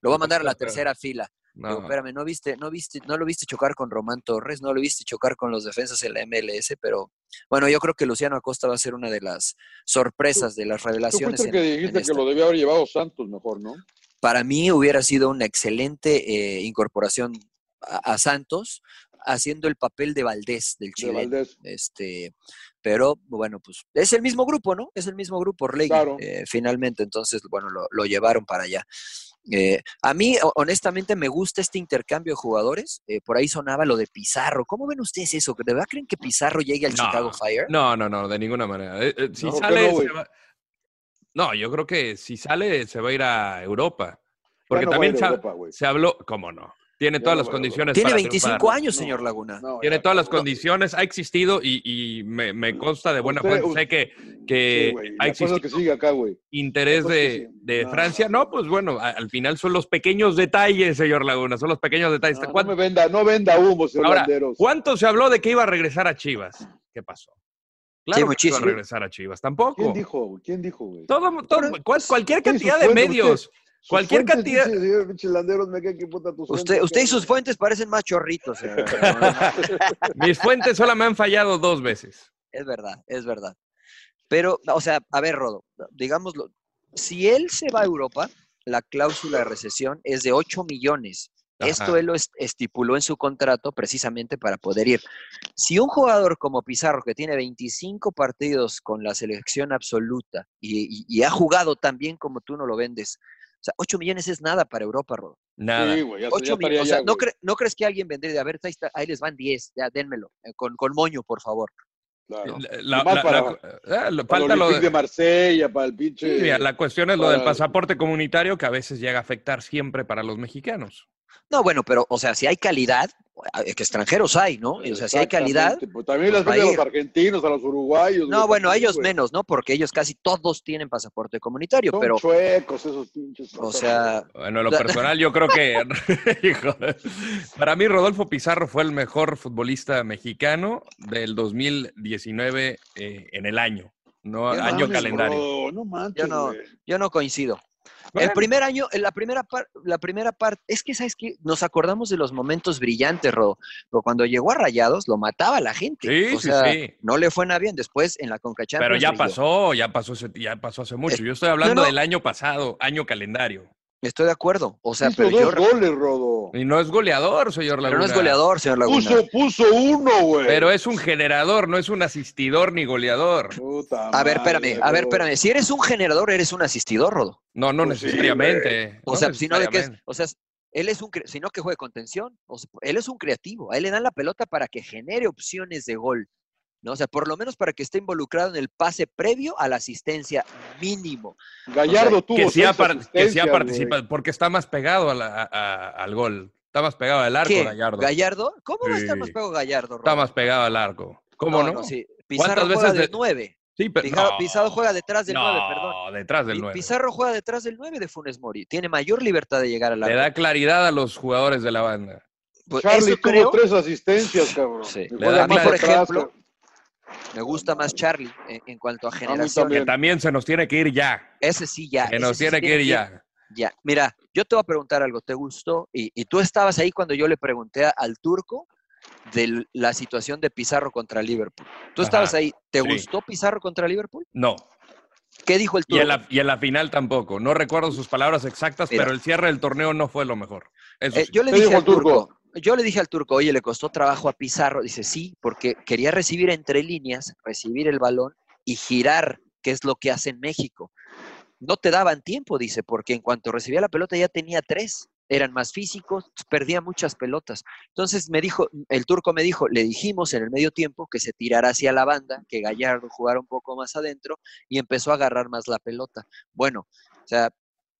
lo va a mandar a la tercera fila.
No.
Digo, espérame, no viste, no viste, no lo viste chocar con Román Torres, no lo viste chocar con los defensas en la MLS, pero bueno, yo creo que Luciano Acosta va a ser una de las sorpresas de las
Tú
revelaciones.
fuiste el
en-
que
en
dijiste que
esta.
lo debía haber llevado Santos mejor, ¿no?
Para mí hubiera sido una excelente eh, incorporación a, a Santos, haciendo el papel de Valdés del
De
Chile.
Valdés.
Este, pero bueno, pues es el mismo grupo, ¿no? Es el mismo grupo, Orlegui,
Claro.
eh, finalmente. Entonces, bueno, lo, lo llevaron para allá. Eh, a mí, ho- honestamente, me gusta este intercambio de jugadores. Eh, por ahí sonaba lo de Pizarro. ¿Cómo ven ustedes eso? ¿De verdad creen que Pizarro llegue al
No,
Chicago Fire?
No, no, no, de ninguna manera. Eh, eh, si
No, ¿por qué
sale,
no,
se
güey?
va- No, yo creo que si sale, se va a ir a Europa. Porque
no va a
también se,
a
ha-
Europa, güey.
se habló, ¿cómo no? Tiene todas
no
las condiciones
Tiene
para
25
triunfar.
años, señor Laguna.
No,
Tiene
ya,
todas las
no.
condiciones, ha existido y, y me, me consta de buena fuente. Sé que, que
Sí,
ha existido
que sigue acá, güey.
interés de, de
No,
Francia.
no,
No, pues bueno, al final son los pequeños detalles, señor Laguna, son los pequeños detalles.
No, no
¿Cuánto-
me venda, no venda humo, señor
Ahora,
Landeros.
¿cuánto se habló de que iba a regresar a Chivas? ¿Qué pasó? Claro que no iba a regresar a Chivas, tampoco.
¿Quién dijo? güey? ¿Quién dijo, güey?
Todo, todo- cual- cualquier cantidad de
fuentes,
medios.
usted-
Cualquier cantidad-
Usted, usted y sus fuentes parecen más chorritos. señor Laguna.
Mis fuentes solo me han fallado dos veces.
Es verdad, es verdad. Pero, o sea, a ver, Rodo, digámoslo, si él se va a Europa, la cláusula de recesión es de 8 millones. Esto él lo est- estipuló en su contrato precisamente para poder ir. Si un jugador como Pizarro, que tiene 25 partidos con la selección absoluta y, y- y ha jugado tan bien como tú no lo vendes, o sea, 8 millones es nada para Europa, Rodo.
Nada.
Sí, güey, ya,
8
ya estaría
millones. O sea, ¿no,
güey.
cre- ¿no crees que alguien vendría de, a ver, ahí, está- ahí les van 10, ya dénmelo, eh, con, con moño, por favor?
Claro.
La-
Más
la-
para-
la- lo-
Para
falta
el
lo
Olympique
de,
de Marsella, para el pinche...
Sí, mira, la cuestión es lo del pasaporte comunitario que a veces llega a afectar siempre para los mexicanos.
No, bueno, pero, o sea, si hay calidad, eh, que extranjeros hay, ¿no? O sea, si hay calidad,
pues también las
pues,
venden a los argentinos, a los uruguayos.
no, bueno, a ellos
güey.
menos, ¿no? Porque ellos casi todos tienen pasaporte comunitario,
Son
pero,
chuecos esos pinches.
o sea,
Bueno, en lo personal yo creo que, Hijo, para mí Rodolfo Pizarro fue el mejor futbolista mexicano del 2019 eh, en el año, no año
mames,
calendario.
Bro, no manches,
yo no, yo no coincido. El primer año, en la primera parte, la primera parte, es que, ¿sabes qué? Nos acordamos de los momentos brillantes, Rodo. Pero cuando llegó a Rayados, lo mataba la gente.
Sí,
o
sí,
sea,
sí.
no le fue nada bien. Después, en la Conca
Pero
Champions,
ya
brilló.
pasó, ya pasó, ya pasó hace mucho.
Es-
Yo estoy hablando
no.
del año pasado, año calendario.
Estoy de acuerdo. O sea,
Hizo
pero
dos
yo...
goles, Rodo.
Y no es goleador, señor Laguna.
Pero no es goleador, señor Laguna.
Puso, puso uno, güey.
Pero es un generador, no es un asistidor ni goleador.
Puta
A ver,
madre,
espérame, a ver, espérame. Si eres un generador, eres un asistidor, Rodo.
No, no
Pues sí,
necesariamente.
O
no
sea, sino de que es, o sea, él es un, sino que juegue contención, o sea, él es un creativo, a él le dan la pelota para que genere opciones de gol, ¿no? O sea, por lo menos para que esté involucrado en el pase previo a la asistencia mínimo.
Gallardo tuvo
que sí ha,
seis
par- que sí ha
asistencias,
participado, porque está más pegado a la- a- a- al gol. Está más pegado al arco,
¿Qué?
Gallardo.
¿Gallardo? ¿Cómo va a estar
Sí.
más pegado Gallardo,
Está más pegado al arco. ¿Cómo no?
sí. Pizarro
¿Cuántas
juega
veces
del
de-
9.
Sí, pero
Pizarro,
no.
Pizarro juega detrás del
no,
9, perdón.
detrás del
Pi-
9.
Pizarro juega detrás del 9 de Funes Mori. Tiene mayor libertad de llegar al
Le
arco.
da claridad a los jugadores de la banda.
Pues
Charlie tuvo
creo.
tres asistencias, cabrón.
Sí.
Le da
A mí, por ejemplo,
cabrón.
Me gusta más Charlie en, en cuanto a generación.
también.
Que también se nos tiene que ir ya.
Ese sí ya. Ese
nos
sí se
tiene que ir ya.
Ya, mira, yo te voy a preguntar algo, ¿te gustó? Y, y tú estabas ahí cuando yo le pregunté a- al turco de la situación de Pizarro contra Liverpool. Tú estabas ahí, ¿te
sí.
gustó Pizarro contra Liverpool?
No.
¿Qué dijo el
Y
turco?
en, la, y en la final tampoco. No recuerdo sus palabras exactas,
Mira.
pero el cierre del torneo no fue lo mejor. Eso
Eh,
sí.
yo le
¿Qué
dije
dijo
al
turco,
yo le dije al turco, oye, le costó trabajo a Pizarro. Dice, sí, porque quería recibir entre líneas, recibir el balón y girar, que es lo que hace en México. No te daban tiempo, dice, porque en cuanto recibía la pelota ya tenía tres. Eran más físicos, perdía muchas pelotas. Entonces me dijo, el turco me dijo, le dijimos en el medio tiempo que se tirara hacia la banda, que Gallardo jugara un poco más adentro y empezó a agarrar más la pelota. Bueno, o sea,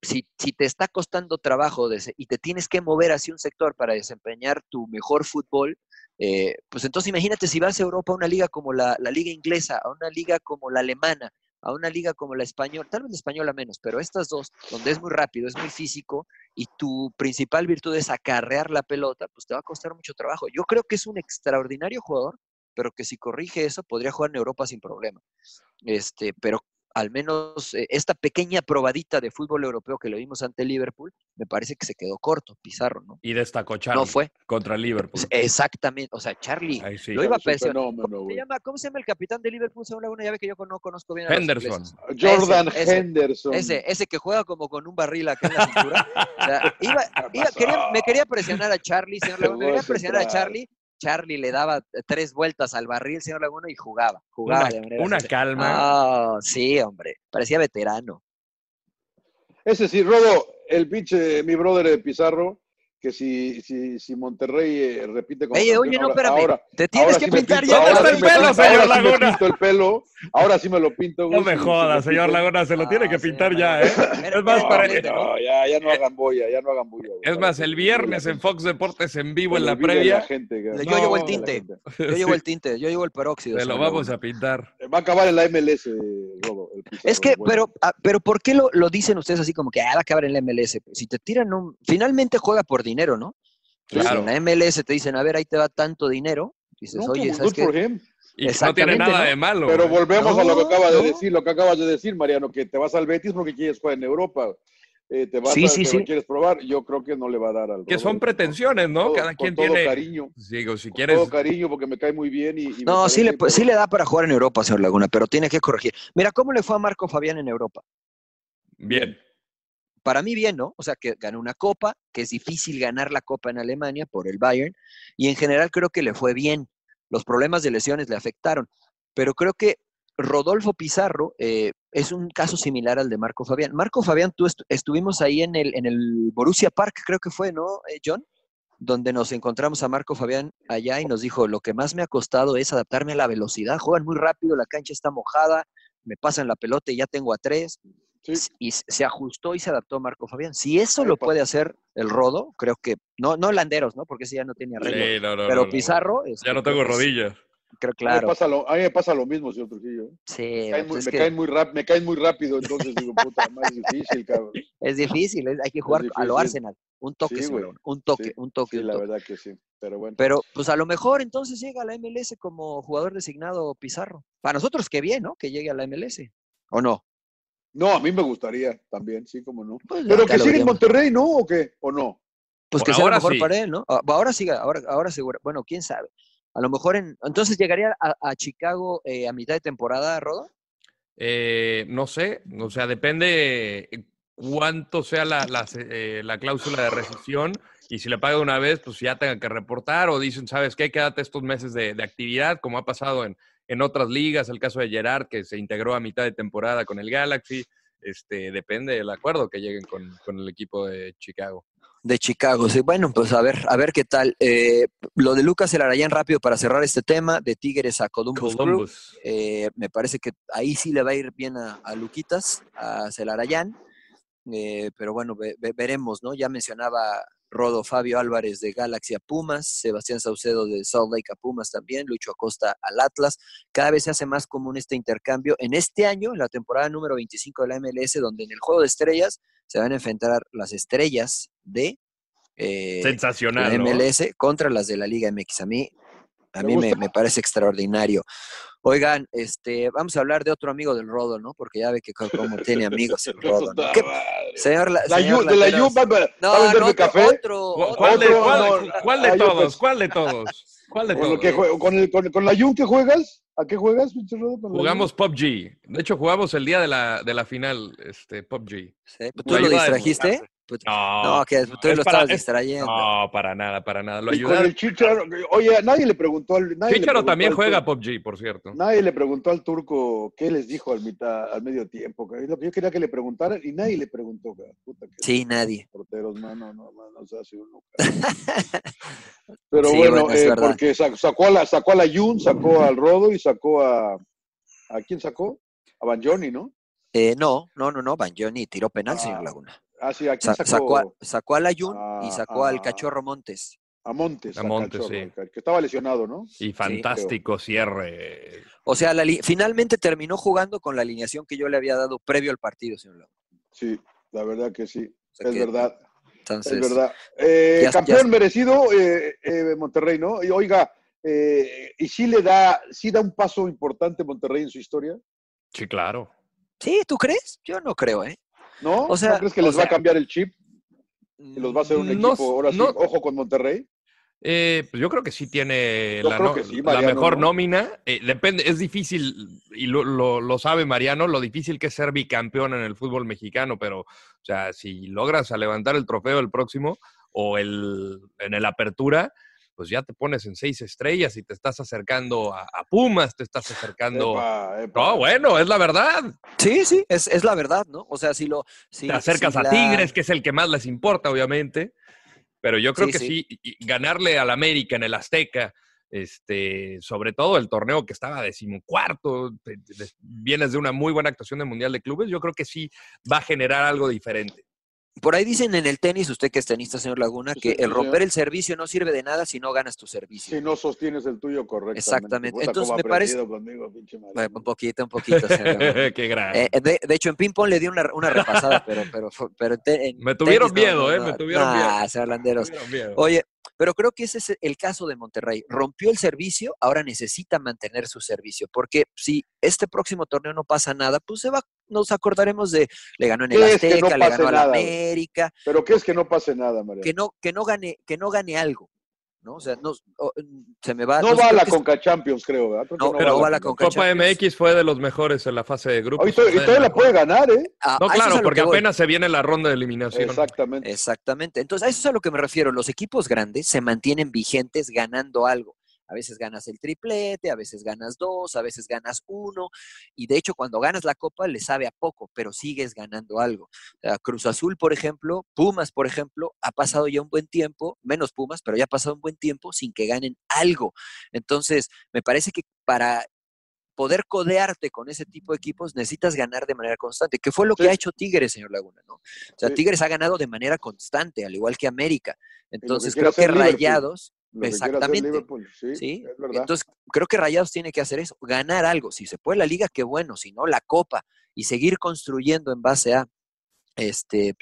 si, si te está costando trabajo y te tienes que mover hacia un sector para desempeñar tu mejor fútbol, eh, pues entonces imagínate si vas a Europa a una liga como la, la liga inglesa, a una liga como la alemana, a una liga como la española, tal vez la española menos, pero estas dos, donde es muy rápido, es muy físico y tu principal virtud es acarrear la pelota, pues te va a costar mucho trabajo. Yo creo que es un extraordinario jugador, pero que si corrige eso podría jugar en Europa sin problema. Este, pero al menos eh, esta pequeña probadita de fútbol europeo que le vimos ante Liverpool, me parece que se quedó corto, Pizarro, ¿no?
Y destacó Charlie
No fue.
contra el Liverpool.
Exactamente, o sea, Charlie
Ahí sí.
lo iba a
fenómeno,
¿Cómo se, ¿Cómo se llama el capitán de Liverpool? Según Laguna, ya ve que yo no conozco bien a
Henderson.
ingleses.
Jordan
Ese, ese.
Henderson.
Ese, ese que juega como con un barril acá en la cintura. O sea, iba, iba- quería- me quería presionar a Charlie, señor Laguna. Me quería
Voy a
presionar a. Charlie. Charlie le daba tres vueltas al barril, señor Laguna, y jugaba. Jugaba
Una,
de manera
una
así.
calma.
Ah, sí, hombre. Parecía veterano.
Ese sí, Rodo, el pinche, mi brother de Pizarro, que si, si, si Monterrey eh, repite como
Oye, oye, no,
ahora-
espérame.
ahora-
Te tienes
ahora
que
sí
pintar
pinto-
ya.
ahora
¿Dónde
sí
está
me
el pelo,
pinto-
señor
ahora sí me
Laguna?
pinto el pelo, ahora sí me lo pinto.
No me jodas,
me
señor Laguna, se lo tiene que pintar ya, ¿eh? Es más, para,
No, ya, ya no hagan boya, ya no hagan güey.
es más, el viernes en Fox Deportes en vivo en la previa,
la gente, güey.
Yo llevo el tinte. Yo llevo el tinte, yo llevo el peróxido.
se lo vamos
Laguna.
a pintar.
Va a acabar en la MLS, el Pizarro,
Es que, pero, ah, pero ¿por qué lo, lo dicen ustedes así como que ah, va a acabar en la MLS? Si te tiran un... Finalmente juega por dinero, ¿no? Entonces,
Claro.
en la MLS te dicen, a ver, ahí te va tanto dinero. Dices,
No,
oye, ¿sabes qué?
Y no tiene nada
¿no?
de malo.
Pero volvemos a lo que
No,
acaba de decir, lo que acabas de decir, Mariano, que te vas al Betis porque quieres jugar en Europa. Eh, te vas
Sí,
a,
sí,
te
sí.
lo quieres probar. Yo creo que no le va a dar al
Que son pretensiones, ¿no?
todo-
Cada
con
quien
todo
tiene.
cariño.
Digo, si
con
quieres.
Todo cariño porque me cae muy bien y, y me
No, sí le, sí le da para jugar en Europa, señor Laguna, pero tiene que corregir. Mira, ¿cómo le fue a Marco Fabián en Europa?
Bien.
Para mí bien, ¿no? O sea, que ganó una copa, que es difícil ganar la copa en Alemania por el Bayern, y en general creo que le fue bien. Los problemas de lesiones le afectaron, pero creo que Rodolfo Pizarro eh, es un caso similar al de Marco Fabián. Marco Fabián, tú estu- estuvimos ahí en el, en el Borussia Park, creo que fue, ¿no, eh, John? Donde nos encontramos a Marco Fabián allá y nos dijo, lo que más me ha costado es adaptarme a la velocidad. Juegan muy rápido, la cancha está mojada, me pasan la pelota y ya tengo a tres.
Sí.
Y se ajustó y se adaptó Marco Fabián. Si eso lo puede hacer el Rodo, creo que, no, no Landeros, ¿no? Porque ese ya no tiene arreglo.
Sí, no, no,
pero
no, no.
Pizarro, este,
Ya no tengo rodillas.
Creo,
A, mí
claro.
me pasa lo, a mí me pasa lo mismo, señor Trujillo. ¿eh?
Sí,
Me caen muy,
pues
me
que
caen muy rap- me caen muy rápido, entonces digo, puta, más difícil, cabrón.
es difícil, es- hay que jugar a lo. Arsenal. Un toque,
Sí,
un toque,
Sí,
un toque,
Sí,
un
la verdad que sí. Pero bueno.
Pero pues a lo mejor entonces llega a la MLS como jugador designado Pizarro. Para nosotros qué bien, ¿no? Que llegue a la MLS. ¿O no?
No, a mí me gustaría también, sí, como no.
Pues
Pero que siga en. Monterrey, ¿no? ¿O qué? ¿O no?
Pues que sea lo
ahora
mejor
sí.
para él, ¿no? Ah, Ahora siga, ahora, ahora seguro. Bueno, quién sabe. A lo mejor en. Entonces llegaría a, a Chicago eh, a mitad de temporada, Rodo.
Eh, no sé, o sea, depende cuánto sea la, la, eh, la cláusula de rescisión y si le paga una vez, pues ya tenga que reportar o dicen, ¿sabes qué? Quédate estos meses de, de actividad, como ha pasado en, en otras ligas, el caso de Gerard, que se integró a mitad de temporada con el Galaxy, este, depende del acuerdo que lleguen con, con el equipo de Chicago.
De Chicago, sí. Bueno, pues a ver, a ver qué tal. Eh, lo de Lucas Elarayán rápido para cerrar este tema, de Tigres a Columbus.
Columbus.
Eh, me parece que ahí sí le va a ir bien a, a Luquitas, a Celarayán. Eh, pero bueno, ve- ve- veremos, ¿no? Ya mencionaba Rodo Fabio Álvarez de Galaxy a Pumas, Sebastián Saucedo de Salt Lake a Pumas también, Lucho Acosta al Atlas. Cada vez se hace más común este intercambio. En este año, en la temporada número 25 de la MLS, donde en el juego de estrellas se van a enfrentar las estrellas de eh,
Sensacional.
la
¿no?
MLS contra las de la Liga MX. A mí, a
¿Te
mí me parece extraordinario. Oigan, este, vamos a hablar de otro amigo del Rodo, ¿no? Porque ya ve que co- como tiene amigos el Rodo, ¿no? ¿Qué- señor, la,
La
señor
Yu- de la Yu, va a
No,
venderme
no, otro,
café.
otro,
¿Cu-
otro.
¿Cuál de,
Otro,
cuál,
no,
cuál de
yo
todos?
pues-
¿Cuál de todos? ¿Cuál de
Con, lo
todos?
que jue- con, el, con, con la Jun que juegas, ¿a qué juegas, pinche Rodo? ¿Con
Jugamos PUBG. De hecho, jugamos el día de la, de la final, este, PUBG.
Sí, pues, ¿Tú
Lo
distrajiste? Pues,
No,
no, que tú
es
lo
para-
estabas
es-
distrayendo.
No, para nada, para nada. Lo ayudaron.
el Chicharo, oye, nadie le preguntó al. nadie
Chicharo
preguntó
también
al
juega
turco-
PUBG, por cierto.
Nadie le preguntó al turco qué les dijo al mitad, al medio tiempo. cabrón. Es lo que yo quería que le preguntaran y nadie le preguntó. Puta que
Sí, nadie.
porteros, mano, no, no, no se hace uno. Pero
Sí,
bueno, eh, porque sa- sacó a la, sacó a la Jun, sacó al Rodo y sacó a. ¿A quién sacó? A Banjoni, ¿no?
Eh, no, no, no, no, Banjoni tiró penal,
Ah,
señor Laguna.
Ah, sí, ¿a quién
Sa-
sacó?
sacó, a, sacó a Layun y
Ah,
sacó al
ah.
Cachorro Montes.
A Montes.
A Montes,
cachorro,
sí.
Que estaba lesionado, ¿no?
Y fantástico cierre.
O sea, la finalmente terminó jugando con la alineación que yo le había dado previo al partido, señor Laguna.
Sí, la verdad que sí.
O sea
Es
que-
verdad.
Entonces,
Es verdad. Eh,
ya-
campeón
ya-
merecido, eh, eh, Monterrey, ¿no? Y oiga, eh, ¿y sí le da, sí da un paso importante Monterrey en su historia?
Sí, claro.
Sí, ¿tú crees? Yo no creo, ¿eh?
¿No?
O sea,
¿No crees que
o
les va a cambiar el chip y los va a hacer un
No
equipo, ahora sí,
no-
ojo con Monterrey?
Eh, pues yo creo que sí tiene
Yo
la, no- mejor nómina. Eh, depende, es difícil, y lo, lo- lo sabe Mariano, lo difícil que es ser bicampeón en el fútbol mexicano, pero, o sea, si logras a levantar el trofeo el próximo o el, en el apertura, pues ya te pones en seis estrellas y te estás acercando a, a Pumas, te estás acercando...
Epa, epa.
No, bueno, es la verdad.
Sí, sí, es, es la verdad, ¿no? O sea, si lo... Si,
te acercas
si
a
la-
Tigres, que es el que más les importa, obviamente. pero yo creo
Sí,
que
sí.
sí, ganarle al América en el Azteca, este, sobre todo el torneo que estaba decimocuarto, vienes de una muy buena actuación de Mundial de Clubes, yo creo que sí va a generar algo diferente.
Por ahí dicen en el tenis, usted que es tenista, señor Laguna,
Sí,
que
sí,
el romper
señor.
el servicio no sirve de nada si no ganas tu servicio.
Si no sostienes el tuyo correctamente.
Exactamente.
Puta,
Entonces, me parece-
conmigo.
Bueno, un poquito, un poquito. señor.
Qué grande.
Eh, de, de hecho, en ping-pong le di una, una repasada, pero, pero, pero en
Me tuvieron
tenis
miedo,
no,
¿eh? Me tuvieron
nah,
miedo.
señor Landeros.
Tuvieron miedo.
Oye, pero creo que ese es el caso de Monterrey. Rompió el servicio, ahora necesita mantener su servicio, porque si este próximo torneo no pasa nada, pues se va, nos acordaremos de le ganó en el
¿Qué es que no
Azteca, le ganó al
nada, güey?
América,
Pero ¿qué es que no pase nada, María?
que no, que no gane, que no gane algo, ¿no? O sea, no, se me va.
No
sé,
va a la
es-
Conca Champions, creo, ¿verdad? Creo que
No, pero va a la Conca
Copa
Champions.
MX fue de los mejores en la fase de grupos.
To- y todavía la puede ganar, ¿eh?
a-
No,
a eso es a
claro, porque apenas se viene la ronda de eliminación.
Exactamente.
Exactamente. Entonces, a eso es a lo que me refiero. Los equipos grandes se mantienen vigentes ganando algo. A veces ganas el triplete, a veces ganas dos, a veces ganas uno. Y de hecho, cuando ganas la copa, le sabe a poco, pero sigues ganando algo. Cruz Azul, por ejemplo, Pumas, por ejemplo, ha pasado ya un buen tiempo, menos Pumas, pero ya ha pasado un buen tiempo sin que ganen algo. Entonces, me parece que para poder codearte con ese tipo de equipos necesitas ganar de manera constante, que fue lo que ha hecho Tigres, señor Laguna, ¿no? O sea,
Sí.
Tigres ha ganado de manera constante, al igual que América. Entonces, creo que. Rayados,
Lo que quiere hacer
exactamente.
Liverpool, sí,
¿sí?
es verdad.
Entonces, creo que Rayados tiene que hacer eso, ganar algo. Si se puede la liga, qué bueno, si no, la copa y seguir construyendo en base a este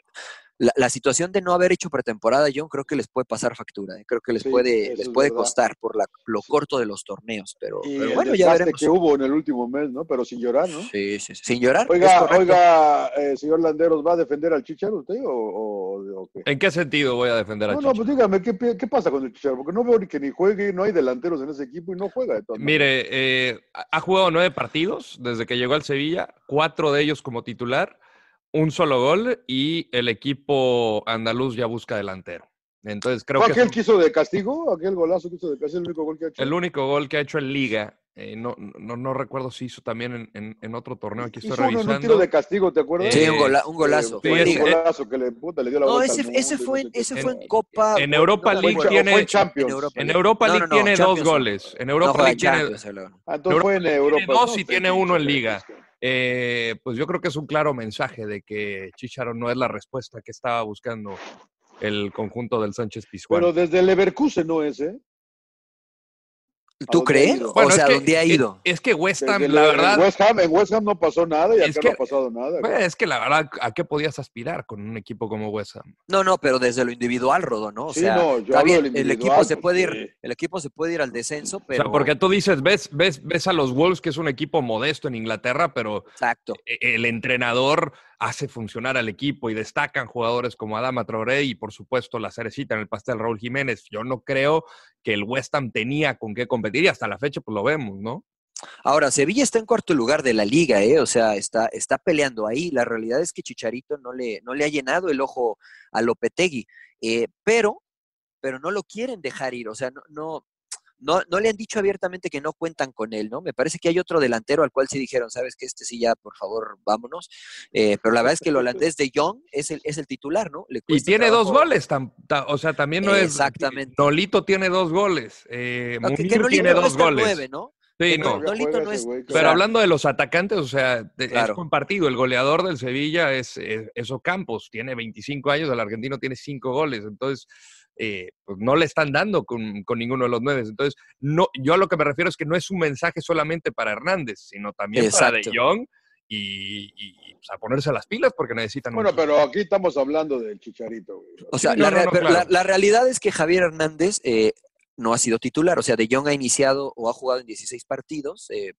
la, la situación de no haber hecho pretemporada, yo creo que les puede pasar factura, ¿eh? creo que les
Sí,
puede, les
es
puede
verdad.
costar por la- lo corto de los torneos, pero,
y
pero
el
bueno, ya veremos.
que hubo en el último mes, ¿no? Pero sin llorar, ¿no?
Sí, sí, sí, sin llorar.
Oiga, oiga, eh, señor Landeros, ¿va a defender al Chicharo usted o, o- o qué?
¿En qué sentido voy a defender a
No, no, pues dígame, ¿qué, ¿qué pasa con el Chicharo? Porque no veo ni que ni juegue, no hay delanteros en ese equipo y no juega de todas.
Mire, eh, ha jugado nueve partidos desde que llegó al Sevilla, cuatro de ellos como titular, un solo gol y el equipo andaluz ya busca delantero. Entonces creo
¿Fue
que
aquel hizo de castigo? ¿Aquel golazo que hizo de castigo? ¿Es el único gol que ha hecho?
el único gol que ha hecho en Liga. eh, no, no, no recuerdo si hizo también en, en- en otro torneo. Aquí estoy
Hizo
revisando.
un tiro de castigo, ¿te acuerdas?
Sí,
Eh,
un, gola- un golazo.
Eh,
sí,
liga.
un golazo que le, puta, le dio la
no,
vuelta
ese, ese
mundo y
fue,
no
en, ese fue en Copa.
en Europa League tiene-
en Champions.
En Europa
En
League.
Europa
No,
League
no, no,
tiene dos goles. En Europa
juega
League tiene,
Ah, entonces fue en Europa.
dos
No,
y tiene uno en liga. Eh, pues yo creo que es un claro mensaje de que Chicharo no es la respuesta que estaba buscando el conjunto del Sánchez Pizjuán.
Pero desde Leverkusen no es, ¿eh?
¿Tú crees? o sea,
es que,
¿dónde ha ido?
Es, que West Ham, la
el-
verdad,
En West, Ham, en West Ham no pasó nada y acá
que-
no ha pasado nada.
es que la verdad, ¿a qué podías aspirar con un equipo como West Ham?
No, no, pero desde lo individual, Rodo, ¿no? O
Sí,
sea,
no, yo
está bien, el equipo
individual,
se puede ir, el equipo se puede ir al descenso,
O
pero
sea, porque tú dices, ves, ves, ves a los Wolves, que es un equipo modesto en Inglaterra, pero
exacto.
e- el entrenador hace funcionar al equipo y destacan jugadores como Adama Traoré y por supuesto la cerecita en el pastel Raúl Jiménez. Yo no creo que el West Ham tenía con qué competir y hasta la fecha pues lo vemos, ¿no?
Ahora, Sevilla está en cuarto lugar de la liga, ¿eh? O sea, está, está peleando ahí. La realidad es que Chicharito no le, no le ha llenado el ojo a Lopetegui, eh, pero, pero no lo quieren dejar ir. O sea, no, no, no, no le han dicho abiertamente que no cuentan con él, ¿no? Me parece que hay otro delantero al cual sí dijeron, sabes que este sí ya, por favor, vámonos. Eh, pero la verdad es que el holandés de Young es el, es el titular, ¿no? Le
Y tiene dos goles, tam- ta- o sea, también no es...
Exactamente.
Nolito tiene dos goles, eh,
No, que- que
Munir
Nolito
tiene
no
dos goles.
nueve, ¿no?
Sí, no.
no- Nolito no es- o
Pero
sea,
hablando de los atacantes, o sea, de-
Claro.
es compartido. El goleador del Sevilla es, es, es Ocampos, tiene 25 años, el argentino tiene 5 goles, entonces eh, pues no le están dando con, con ninguno de los nueve. Entonces, no, yo a lo que me refiero es que no es un mensaje solamente para Hernández, sino también para. De Jong y, pues, a ponerse las pilas porque necesitan
Bueno, pero aquí estamos hablando del Chicharito. güey.
O sea,
Sí,
la,
no, no,
rea-
no,
pero
claro.
la- la realidad es que Javier Hernández eh, no ha sido titular. O sea, De Jong ha iniciado o ha jugado en 16 partidos, eh,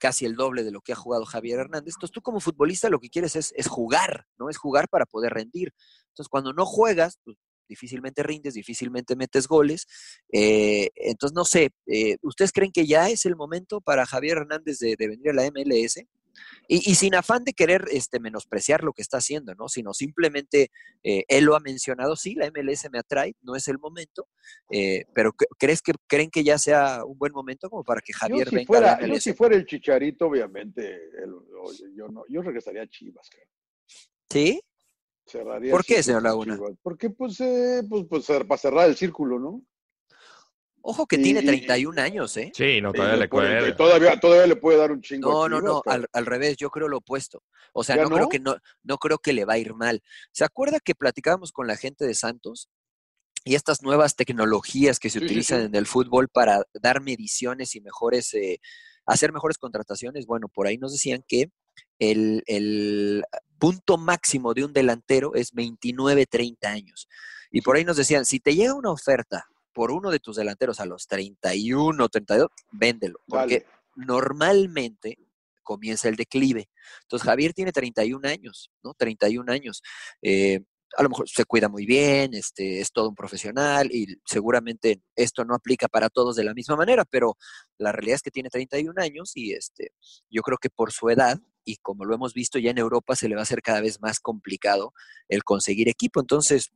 casi el doble de lo que ha jugado Javier Hernández. Entonces, tú como futbolista lo que quieres es, es jugar, ¿no? Es jugar para poder rendir. Entonces, cuando no juegas, pues, difícilmente rindes, difícilmente metes goles. Eh, entonces, no sé, eh, ¿ustedes creen que ya es el momento para Javier Hernández de, de venir a la MLS? Y, y sin afán de querer este, menospreciar lo que está haciendo, ¿no? Sino simplemente eh, él lo ha mencionado, sí, la MLS me atrae, no es el momento, eh, pero ¿crees que, ¿creen que ya sea un buen momento como para que Javier
yo, si
venga
fuera,
a la
yo
MLS?
si fuera el Chicharito, obviamente, el- yo, no, yo regresaría a Chivas. cara.
¿Sí?
Cerraría
¿Por qué, señor Laguna?
Porque, pues, eh, pues, pues, para cerrar el círculo, ¿no?
Ojo que
Y-
tiene
y-
31 años, ¿eh?
Sí, no, todavía
Y
le
por-
cuelga.
Todavía, todavía le puede dar un chingo
No, no, no, al, al revés, yo creo lo opuesto. O sea,
¿Ya
no, creo que no, no creo que le va a ir mal. ¿Se acuerda que platicábamos con la gente de Santos? Y estas nuevas tecnologías que se
Sí, sí,
utilizan
sí.
en el fútbol para dar mediciones y mejores, eh, hacer mejores contrataciones. Bueno, por ahí nos decían que el, el punto máximo de un delantero es 29, 30 años. Y por ahí nos decían, si te llega una oferta por uno de tus delanteros a los 31, 32, véndelo. Porque
Dale.
normalmente comienza el declive. Entonces, Javier tiene 31 años, ¿no? 31 años. Eh, a lo mejor se cuida muy bien, este, es todo un profesional y seguramente esto no aplica para todos de la misma manera, pero la realidad es que tiene 31 años y este, yo creo que por su edad y como lo hemos visto ya en Europa se le va a hacer cada vez más complicado el conseguir equipo. Entonces,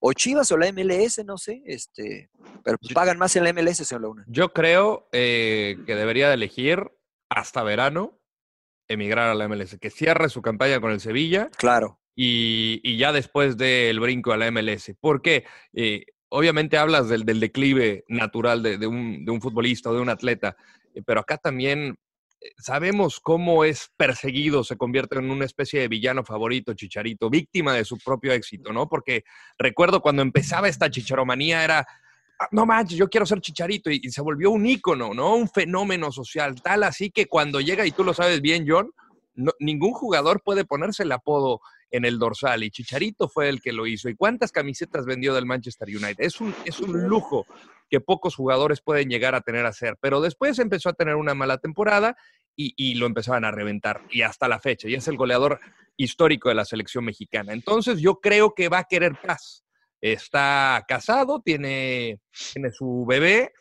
o Chivas o la MLS, no sé, este, pero pues pagan más en la MLS, señor Luna.
Yo creo eh, que debería de elegir hasta verano emigrar a la MLS, que cierre su campaña con el Sevilla
Claro.
Y, ya después del brinco a la MLS. Porque eh, obviamente hablas del, declive natural de, un, futbolista o de un atleta, eh, pero acá también eh, sabemos cómo es perseguido, se convierte en una especie de villano favorito, Chicharito, víctima de su propio éxito, ¿no? Porque recuerdo cuando empezaba esta chicharomanía era, "Ah, no manches, yo quiero ser Chicharito, y, se volvió un ícono, ¿no? Un fenómeno social, tal así que cuando llega, y tú lo sabes bien, John, ningún jugador puede ponerse el apodo en el dorsal y Chicharito fue el que lo hizo. ¿Y cuántas camisetas vendió del Manchester United? Es un, es un lujo que pocos jugadores pueden llegar a tener a hacer, pero después empezó a tener una mala temporada y, y lo empezaban a reventar y hasta la fecha, y es el goleador histórico de la selección mexicana. Entonces yo creo que va a querer paz. Está casado, tiene, tiene su bebé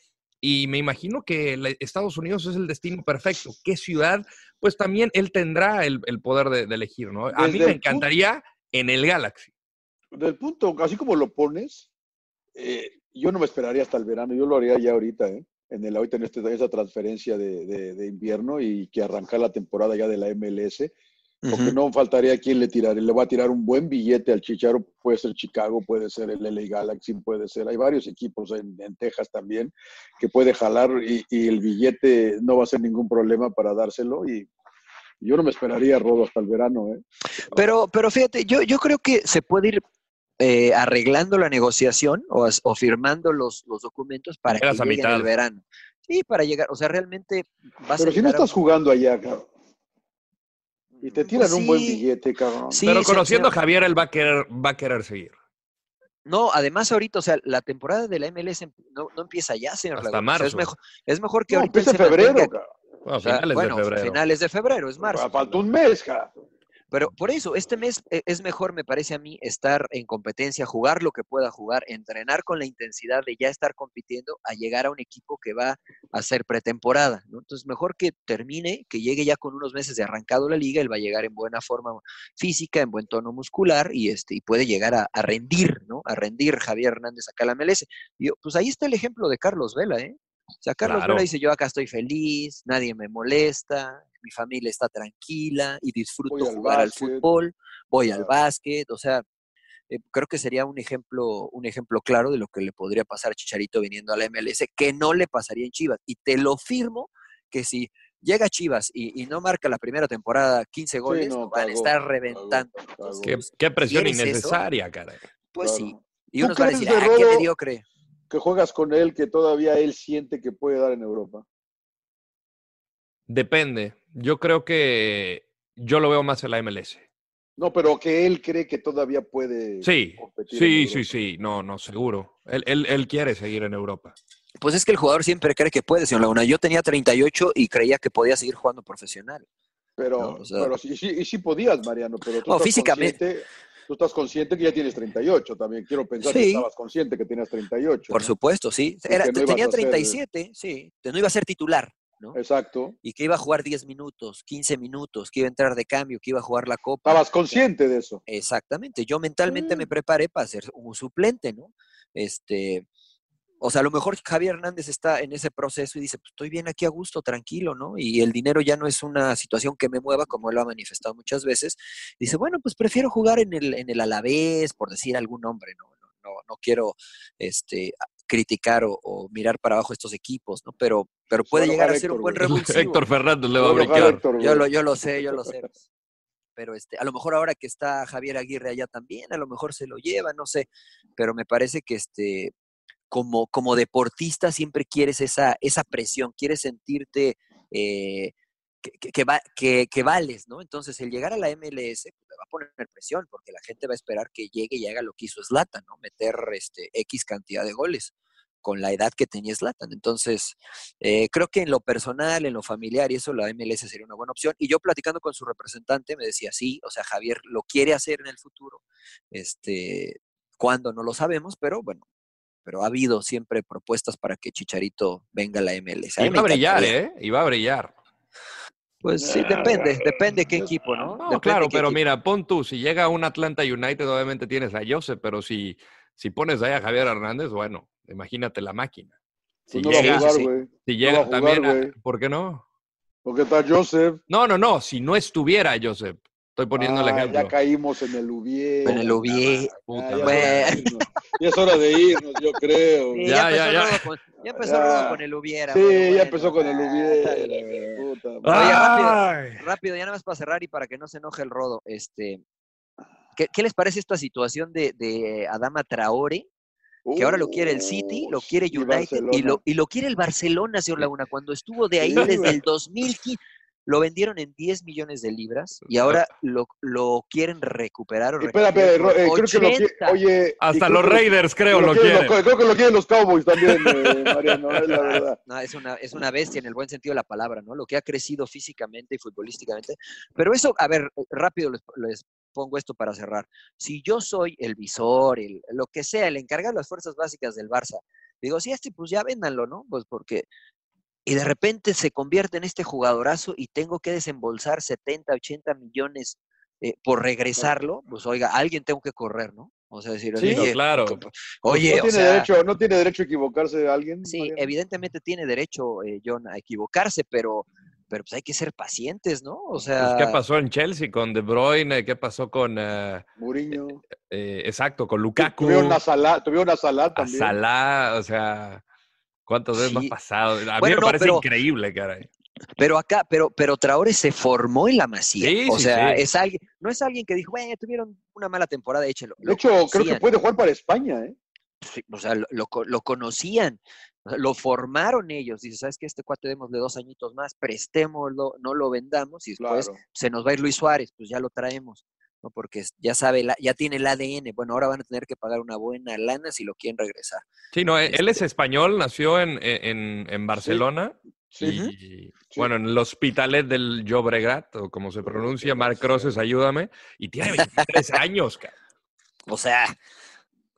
y me imagino que Estados Unidos es el destino perfecto. ¿Qué ciudad? Pues también él tendrá el, el poder de, de elegir, ¿no? A mí me
punto-
encantaría en el Galaxy.
Del punto, así como lo pones, eh, yo no me esperaría hasta el verano, yo lo haría ya ahorita, ¿eh? En el ahorita en este, esa transferencia de, de- de invierno y que arrancar la temporada ya de la MLS, porque no faltaría quien le tiraré, le va a tirar un buen billete al Chicharo, puede ser Chicago, puede ser el LA Galaxy, puede ser, hay varios equipos en, en Texas también que puede jalar y, y el billete no va a ser ningún problema para dárselo y yo no me esperaría, Rodo, hasta el verano, ¿eh?
Pero, pero fíjate, yo, yo creo que se puede ir eh, arreglando la negociación o, as- o firmando los, los documentos para que
Llegas a
llegue el verano. Sí, para llegar, o sea, realmente vas
Pero
a
si no
a-
estás jugando allá, cabrón, y te tiran
Pues
un buen
sí.
billete, cabrón.
Sí,
Pero conociendo a Javier, él va a querer, va a querer seguir.
No, además ahorita, o sea, la temporada de la MLS em- no, no empieza ya, señor
Hasta
Laguna. O sea, es,
marzo.
mejor, es mejor que
No,
ahorita
empieza en febrero, cabrón.
Bueno,
o sea,
finales
bueno,
de febrero.
finales de febrero, es marzo.
Falta un mes, cabrón.
Pero por eso, este mes e- es mejor, me parece a mí, estar en competencia, jugar lo que pueda jugar, entrenar con la intensidad de ya estar compitiendo, a llegar a un equipo que va a hacer pretemporada. ¿no? Entonces, mejor que termine, que llegue ya con unos meses de arrancado la liga, él va a llegar en buena forma física, en buen tono muscular y, este, y puede llegar a, a rendir, ¿no? A rendir Javier Hernández acá a la MLS. Y, pues ahí está el ejemplo de Carlos Vela, ¿eh? O sea, Carlos
Claro.
Vela dice, yo acá estoy feliz, nadie me molesta, mi familia está tranquila y disfruto
Voy
jugar al fútbol, voy al básquet, o sea, eh, creo que sería un ejemplo, un ejemplo claro de lo que le podría pasar a Chicharito viniendo a la MLS, que no le pasaría en Chivas. Y te lo firmo que si llega Chivas y, y no marca la primera temporada 15 goles,
no,
van a estar reventando.
Qué, qué presión innecesaria, caray.
Pues
Claro.
sí. Y
¿Tú
unos van a decir,
de
ah, qué mediocre.
Que juegas con él, que todavía él siente que puede dar en Europa.
Depende. Yo creo que yo lo veo más en la MLS.
No, pero que él cree que todavía puede
Sí,
competir.
sí, sí, sí. No, no, seguro. Él, él, él quiere seguir en Europa.
Pues es que el jugador siempre cree que puede, señor Laguna. Yo tenía 38 y creía que podía seguir jugando profesional.
Pero,
No, o sea-
pero sí, sí, y sí podías, Mariano, pero tú
No,
estás
físicamente.
consciente- Tú estás consciente que ya tienes 38 también. Quiero pensar
Sí.
que estabas consciente que tenías 38.
Por
¿no?
supuesto, sí. Era,
no
tenía
a ser-
37, sí. No iba a ser titular, ¿no?
Exacto.
Y que iba a jugar 10 minutos, 15 minutos, que iba a entrar de cambio, que iba a jugar la Copa.
Estabas consciente de eso.
Exactamente. Yo mentalmente
Mm.
me preparé para ser un suplente, ¿no? Este, o sea, a lo mejor Javier Hernández está en ese proceso y dice, pues estoy bien aquí a gusto, tranquilo, ¿no? Y el dinero ya no es una situación que me mueva, como él lo ha manifestado muchas veces. Dice, bueno, pues prefiero jugar en el, en el Alavés, por decir algún nombre, ¿no? No, no, no quiero este, criticar o, o mirar para abajo estos equipos, ¿no? Pero, pero puede
Bueno,
llegar a ser un buen revulsivo.
Héctor Fernández le va a brincar.
Yo lo, yo lo sé, yo lo sé. Pero este, a lo mejor ahora que está Javier Aguirre allá también, a lo mejor se lo lleva, no sé. Pero me parece que este, como, como deportista siempre quieres esa, esa presión, quieres sentirte eh, que, que- que va- que- que vales, ¿no? Entonces, el llegar a la MLS pues, le va a poner presión, porque la gente va a esperar que llegue y haga lo que hizo Zlatan, ¿no? Meter este, X cantidad de goles con la edad que tenía Zlatan. Entonces, eh, creo que en lo personal, en lo familiar y eso, la MLS sería una buena opción. Y yo platicando con su representante me decía, sí, o sea, Javier lo quiere hacer en el futuro. Este, ¿Cuándo? No lo sabemos, pero bueno, pero ha habido siempre propuestas para que Chicharito venga a la MLS. A mí
Y
me
va a brillar. ¿eh? Va a brillar.
Pues sí, depende, depende qué equipo, ¿no?
No,
Depende
claro, pero
equipo.
mira, pon tú, si llega un Atlanta United, obviamente tienes a Joseph, pero si, si pones ahí a Javier Hernández, bueno, imagínate la máquina. Si
Pues no va a
llega,
jugar,
si
no
llega
va a jugar,
también, a-. ¿por qué no?
Porque está Joseph.
No, no, no, si no estuviera Joseph, estoy poniendo el
Ah,
ejemplo.
Ya caímos en el Ubier.
En el Ubier.
Puta
Ah, ya,
madre.
es hora de irnos. Ya es hora de irnos, yo creo.
Sí,
Ya,
ya,
ya,
empezó
ya.
Rodo con, ya empezó
Ya.
Con el hubiera.
Sí,
bueno,
ya
bueno,
empezó con el
ah, está bien.
Ubier. Puta.
Oye, rápido,
Ay.
rápido, ya nada más para cerrar y para que no se enoje el Rodo. Este, ¿qué, qué les parece esta situación de, de Adama Traore? Que ahora lo quiere el City, lo quiere United y lo, y lo quiere el Barcelona, señor Laguna. Cuando estuvo de ahí desde el 2015, lo vendieron en 10 millones de libras y ahora lo, lo quieren recuperar o
Espérame,
recuperar
Ro- eh, creo que lo quiere.
80.
Oye.
Hasta los
que
Raiders, creo, lo
quieren
quieren.
los- creo que lo quieren los Cowboys también, eh, Mariano, es la verdad.
No, es una, es una bestia en el buen sentido de la palabra, ¿no? Lo que ha crecido físicamente y futbolísticamente. Pero eso, a ver, eh, rápido les, les pongo esto para cerrar. Si yo soy el visor, el, lo que sea, el encargado de las fuerzas básicas del Barça, digo, sí, este, pues ya véndanlo, ¿no? Pues porque. Y de repente se convierte en este jugadorazo y tengo que desembolsar 70, 80 millones eh, por regresarlo, pues oiga, alguien tengo que correr, ¿no? O sea, decir,
Sí,
oye,
claro.
oye,
no,
o
tiene
sea,
derecho, no tiene derecho a equivocarse alguien.
Sí,
Mariano?
evidentemente tiene derecho, eh, John, a equivocarse, pero, pero pues hay que ser pacientes, ¿no? O
Pues,
sea,
¿Qué pasó en Chelsea con De Bruyne? ¿Qué pasó con, eh,
Mourinho.
eh, exacto, con Lukaku?
Tuvieron a Salah, tuvieron a Salah
a
también.
Salah, o sea, ¿cuántas veces me
Sí.
ha pasado? A mí
Bueno,
me
no,
parece
pero-
increíble, caray.
pero acá, pero, pero Traore se formó en la masía.
Sí,
o
sí,
sea,
sí.
es alguien, no es alguien que dijo, bueno, tuvieron una mala temporada, échelo.
De hecho, creo que puede jugar para España, ¿eh?
sí, o sea, lo, lo lo conocían, lo formaron ellos. Dice, ¿sabes qué? Este cuate démosle dos añitos más, prestémoslo, no lo vendamos y después
Claro.
se nos va a ir Luis Suárez, pues ya lo traemos. ¿No? Porque ya sabe, la- ya tiene el ADN. Bueno, ahora van a tener que pagar una buena lana si lo quieren regresar.
Sí, no, él él es
Este-
español, nació en, en, en Barcelona.
Sí.
Y bueno, en el Hospitalet del Llobregat, o como se pronuncia, Marc Crosses, ayúdame. Y tiene 23 años, cara.
O sea,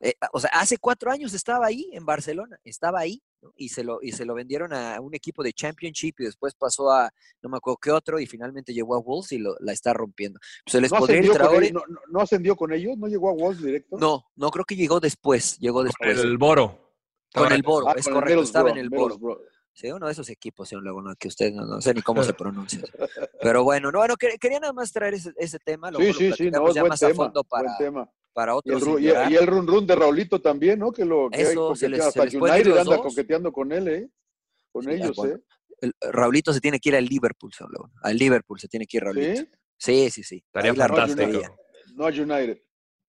eh, o sea, hace cuatro años estaba ahí en Barcelona, estaba ahí, ¿no? y, se lo, y se lo vendieron a un equipo de Championship y después pasó a, no me acuerdo qué otro, y finalmente llegó a Wolves y lo, la está rompiendo. Se les
¿No ascendió, con ellos, no, no- no ascendió con ellos? ¿No llegó a Wolves directo?
No, no creo que llegó después, llegó después.
El Boro.
con el Boro,
Ah,
es
con
correcto, estaba en el Boro.
Middlesbrough.
Sí, uno de esos equipos, señor Laguna, que usted no, no sé ni cómo se pronuncia. Pero bueno, no, bueno, que- quería nada más traer ese, ese tema, luego
Sí,
lo
sí, sí, no,
ya más a
tema,
fondo
buen
para, para
Y el,
otros.
y, el run run de Raulito también, ¿no? Que lo que
Eso, se les- se
hasta
ir
United anda
dos.
coqueteando con él, ¿eh? Con
Sí,
ellos,
bueno,
¿eh?
el- Raulito se tiene que ir al Liverpool, Laguna. Al Liverpool se tiene que ir Raulito.
¿Sí?
Sí, sí, sí.
Estaría fantástico.
No a United.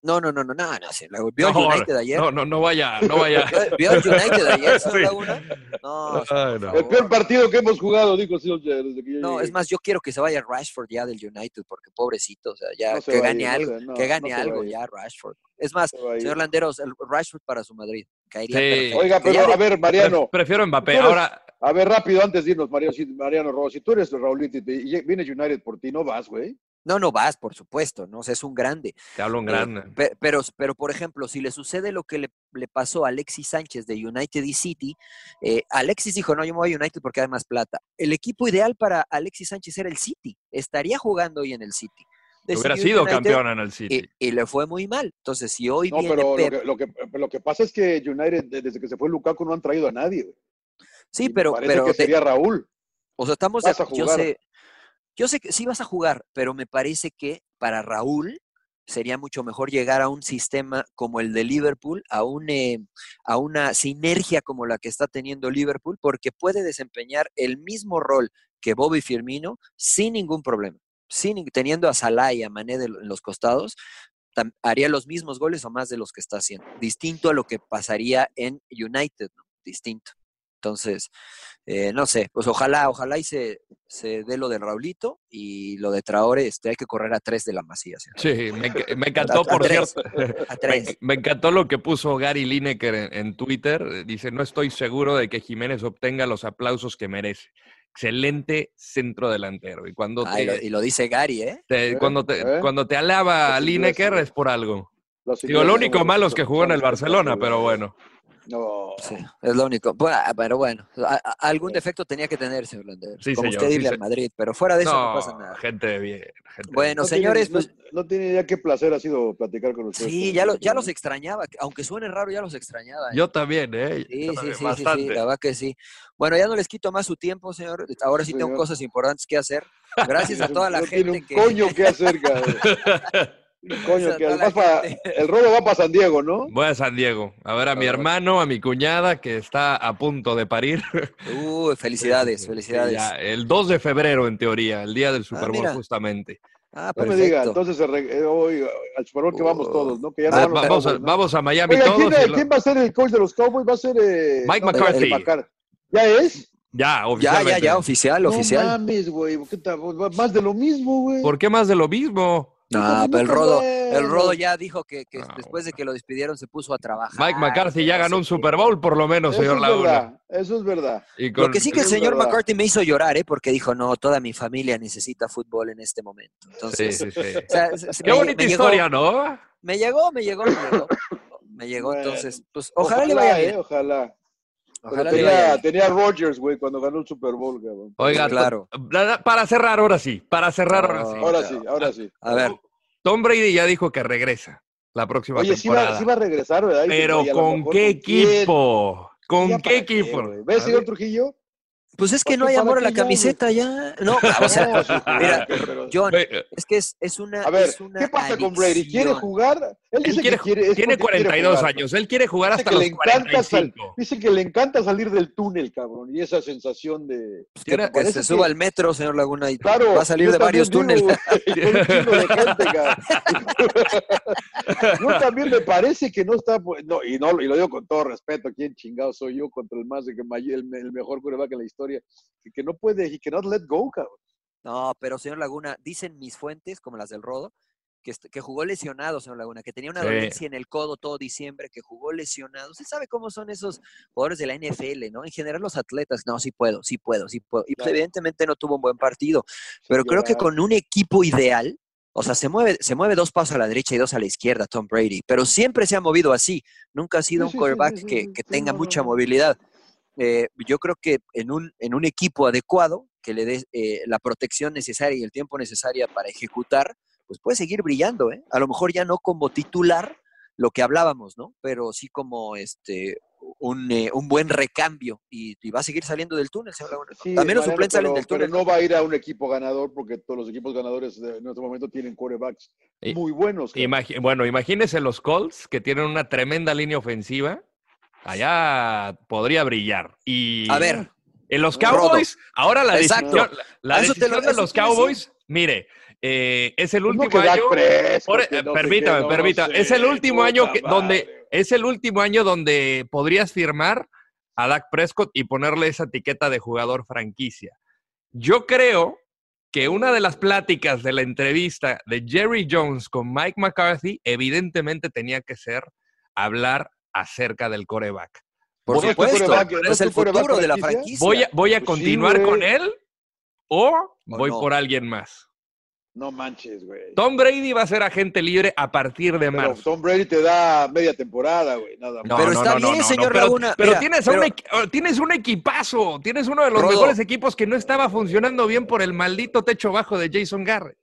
No, no, no, no, no, no, Laguna. ¿Vio
No,
United ayer?
No, no, no vaya, no vaya.
¿Vio United ayer,
Sí.
Laguna? No,
Ay, no.
El peor partido que hemos jugado, dijo desde que yo
No, es más, yo quiero que se vaya Rashford ya del United, porque pobrecito, o sea, ya
No se
que gane
ir, no
algo,
no,
que gane
no
algo ya Rashford. Es más, señor Landeros, el Rashford para su Madrid. Caería
Sí.
perfecto.
Oiga, pero
de-
a ver, Mariano,
Pre- Prefiero Mbappé.
Eres-
Ahora,
a ver, rápido, antes de irnos, Mariano, Mariano Rojo, si tú eres Raulito y, te- y viene United por ti, no vas, güey.
No, no vas, por supuesto, ¿no? O sea, es un grande.
te hablo un grande.
pe- pero, pero, por ejemplo, si le sucede lo que le, le pasó a Alexis Sánchez de United y City, eh, Alexis dijo, no, yo me voy a United porque hay más plata. El equipo ideal para Alexis Sánchez era el City. Estaría jugando hoy en el City.
Hubiera sido
United
campeón en el City.
y, y le fue muy mal. Entonces, si hoy
No,
viene
pero lo
Pep,
que, lo, que, lo que pasa es que United, de- desde que se fue Lukaku, no han traído a nadie. güey.
sí,
Y me
pero,
parece
pero
que
de-
sería Raúl.
o sea, estamos de
vas a
yo sé, yo sé que sí vas a jugar, pero me parece que para Raúl sería mucho mejor llegar a un sistema como el de Liverpool, a, un, eh, a una sinergia como la que está teniendo Liverpool, porque puede desempeñar el mismo rol que Bobby Firmino sin ningún problema. Sin, teniendo a Salah y a Mané de en los costados, haría los mismos goles o más de los que está haciendo. Distinto a lo que pasaría en United, ¿no? Distinto. Entonces, eh, no sé, pues ojalá, ojalá y se, se dé lo de Raulito y lo de Traore, este, hay que correr a tres de la masía.
Sí, me, enc- me encantó,
A- a
por
tres,
cierto.
a
Me,
tres.
me encantó lo que puso Gary Lineker en, en Twitter. Dice, no estoy seguro de que Jiménez obtenga los aplausos que merece. Excelente centro delantero. Y cuando
Ah, y, lo,
te,
y lo dice Gary, ¿eh?
te-
¿Eh?
cuando te,
¿Eh?
cuando te alaba Lineker es por algo.
Los
Digo, lo único malo es que jugó en el Barcelona, pero bueno.
No.
Sí, es lo único. Bueno, pero bueno, a- a- algún defecto tenía que tener, señor Landeros.
Sí,
como
señor,
usted
sí,
al Madrid, pero fuera de eso no,
No,
pasa nada.
gente de bien. gente de
Bueno,
No
señores,
tiene-
pues
no, no tiene idea qué placer ha sido platicar con ustedes.
sí, ya, lo- ya los extrañaba, aunque suene raro, ya los extrañaba. ¿eh?
Yo también, ¿eh?
Sí,
Yo
sí,
también,
sí, sí, la verdad que sí. Bueno, ya no les quito más su tiempo, señor. Ahora sí tengo
Señor.
cosas importantes que hacer. Gracias a toda la
no tiene
gente
un
que...
coño que hacer, cabrón. Coño que además para- el robo va para San Diego, ¿no?
Voy a San Diego a ver a mi
Ah,
hermano, a mi cuñada que está a punto de parir.
Uy, felicidades, felicidades.
ya, el 2 de febrero, en teoría, el día del Super Bowl, justamente.
Ah,
No me diga,
perfecto.
entonces se re- eh, hoy, al Super Bowl que vamos
Oh.
todos, ¿no? Que ya no
Ah, vamos, a,
¿no?
vamos a Miami
Oiga,
todos.
¿quién, eh,
lo-
quién va a ser el coach de los Cowboys? Va a ser eh,
Mike
no,
McCarthy.
¿Ya es?
Ya,
Ya, ya,
oficialmente.
ya, oficial,
No
oficial.
mames, güey. Más de lo mismo, güey.
¿Por qué más de lo mismo?
No,
Nunca-
pero el Rodo, el Rodo ya dijo que, que
No,
después de que lo despidieron se puso a trabajar.
Mike McCarthy ya ganó un. Super Bowl, por lo menos,
Eso
señor
es
Laguna.
verdad, eso es verdad.
Y
Lo que sí que el señor
verdad.
McCarthy me hizo llorar, ¿eh? Porque dijo, no, toda mi familia necesita fútbol en este momento.
Sí,
Entonces,
sí, sí.
o sea, se- se-
Qué
me-
bonita
me llegó-
historia, ¿no?
Me llegó, me llegó, me llegó. Me llegó,
Bueno,
entonces, pues ojalá, le vaya
eh,
bien.
ojalá.
Ojalá
tenía, tenía Rogers, güey, cuando ganó el Super Bowl, cabrón.
Oiga,
claro.
para cerrar ahora sí, para cerrar ahora sí.
Ahora sí, ahora sí.
A ver,
Tom Brady ya dijo que regresa la próxima
Oye, sí
temporada.
va, sí va a regresar, ¿verdad?
Pero ¿con qué
quién.
equipo? ¿Con qué
qué,
equipo?
güey. ¿Ves,
A
señor Trujillo?
pues es que
Pues
no hay amor a
qué
la camiseta ya. No, o sea,
sí,
mira, John,
ve,
es que es, es una.
A ver,
es una
¿qué pasa con Brady? ¿Quiere jugar? Él dice
quiere,
que quiere.
tiene
porque quiere
42
jugar.
años, él quiere jugar
Dice
hasta los
le encanta sal-
45.
dice que le encanta salir del túnel, cabrón, y esa sensación de...
Que,
Tiene-
que se
que-
suba al metro, señor Laguna, y
Claro,
va a salir de varios
también
túneles.
Yo también me parece que no está, pu- no, y no, y lo digo con todo respeto, quién chingado soy yo contra el más de que may- el, el mejor quarterback en la historia, que, que no puede, y que no let go, cabrón.
No, pero señor Laguna, dicen mis fuentes, como las del Rodo, que, jugó lesionado, señor Laguna, que tenía una
Sí.
dolencia en el codo todo diciembre, que jugó lesionado. Usted sabe cómo son esos jugadores de la NFL, ¿no? En general los atletas, no, sí puedo, sí puedo, sí puedo. Y pues,
Claro.
evidentemente no tuvo un buen partido, pero creo que con un equipo ideal, o sea, se mueve, se mueve dos pasos a la derecha y dos a la izquierda, Tom Brady, pero siempre se ha movido así. Nunca ha sido
Sí,
un quarterback que, que tenga mucha movilidad. Eh, yo creo que en un, en un equipo adecuado, que le dé eh, la protección necesaria y el tiempo necesaria para ejecutar, pues puede seguir brillando, ¿eh? A lo mejor ya no como titular, lo que hablábamos, ¿no? Pero sí como este un, eh, un buen recambio y, y va a seguir saliendo del túnel.
Sí,
También los suplentes salen del túnel.
Pero no va a ir a un equipo ganador porque todos los equipos ganadores de- en este momento tienen quarterbacks
Y-
muy buenos.
Imagi- bueno, imagínese los Colts que tienen una tremenda línea ofensiva. Allá podría brillar. Y
A ver,
en los
Rodo.
Cowboys, ahora la
Exacto.
decisión, la
lo-
decisión de los. Cowboys, mire, eh, es el último año. Por- eh,
no
permítame, permítame.
sé,
es el último año que, donde es el último año donde podrías firmar a Dak Prescott y ponerle esa etiqueta de jugador franquicia. Yo creo que una de las pláticas de la entrevista de Jerry Jones con Mike McCarthy evidentemente tenía que ser hablar acerca del coreback.
por
¿No es tu
supuesto,
no
es el futuro de la
franquicia?
¿Voy a, voy a
Pues sí,
continuar con él o voy
no?
por alguien más?
No manches, güey.
Tom Brady va a ser agente libre a partir de
Pero
marzo.
Tom Brady te da media temporada, güey, nada más.
No,
Pero
no,
está
no, no,
bien,
no,
señor
pero,
Laguna.
pero
Mira,
tienes, a un oh, tienes un equipazo. Tienes uno de los
Rodo.
mejores equipos que no estaba funcionando bien por el maldito techo bajo de Jason Garrett.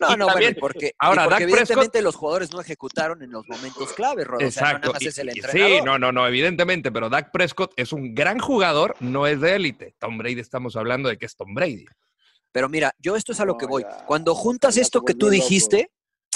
No,
Y
no,
también-
bueno, porque,
ahora,
y porque
Dak Prescott-
evidentemente los jugadores no ejecutaron en los momentos clave, Rodo. O sea, no nada
Exacto.
más
y-
es el
y
entrenador.
sí, no, no, no, evidentemente, pero Dak Prescott es un gran jugador, no es de élite. Tom Brady estamos hablando de que es Tom Brady.
Pero mira, yo esto es a lo
No,
que voy.
ya,
Cuando juntas
ya
esto que tú
loco.
dijiste,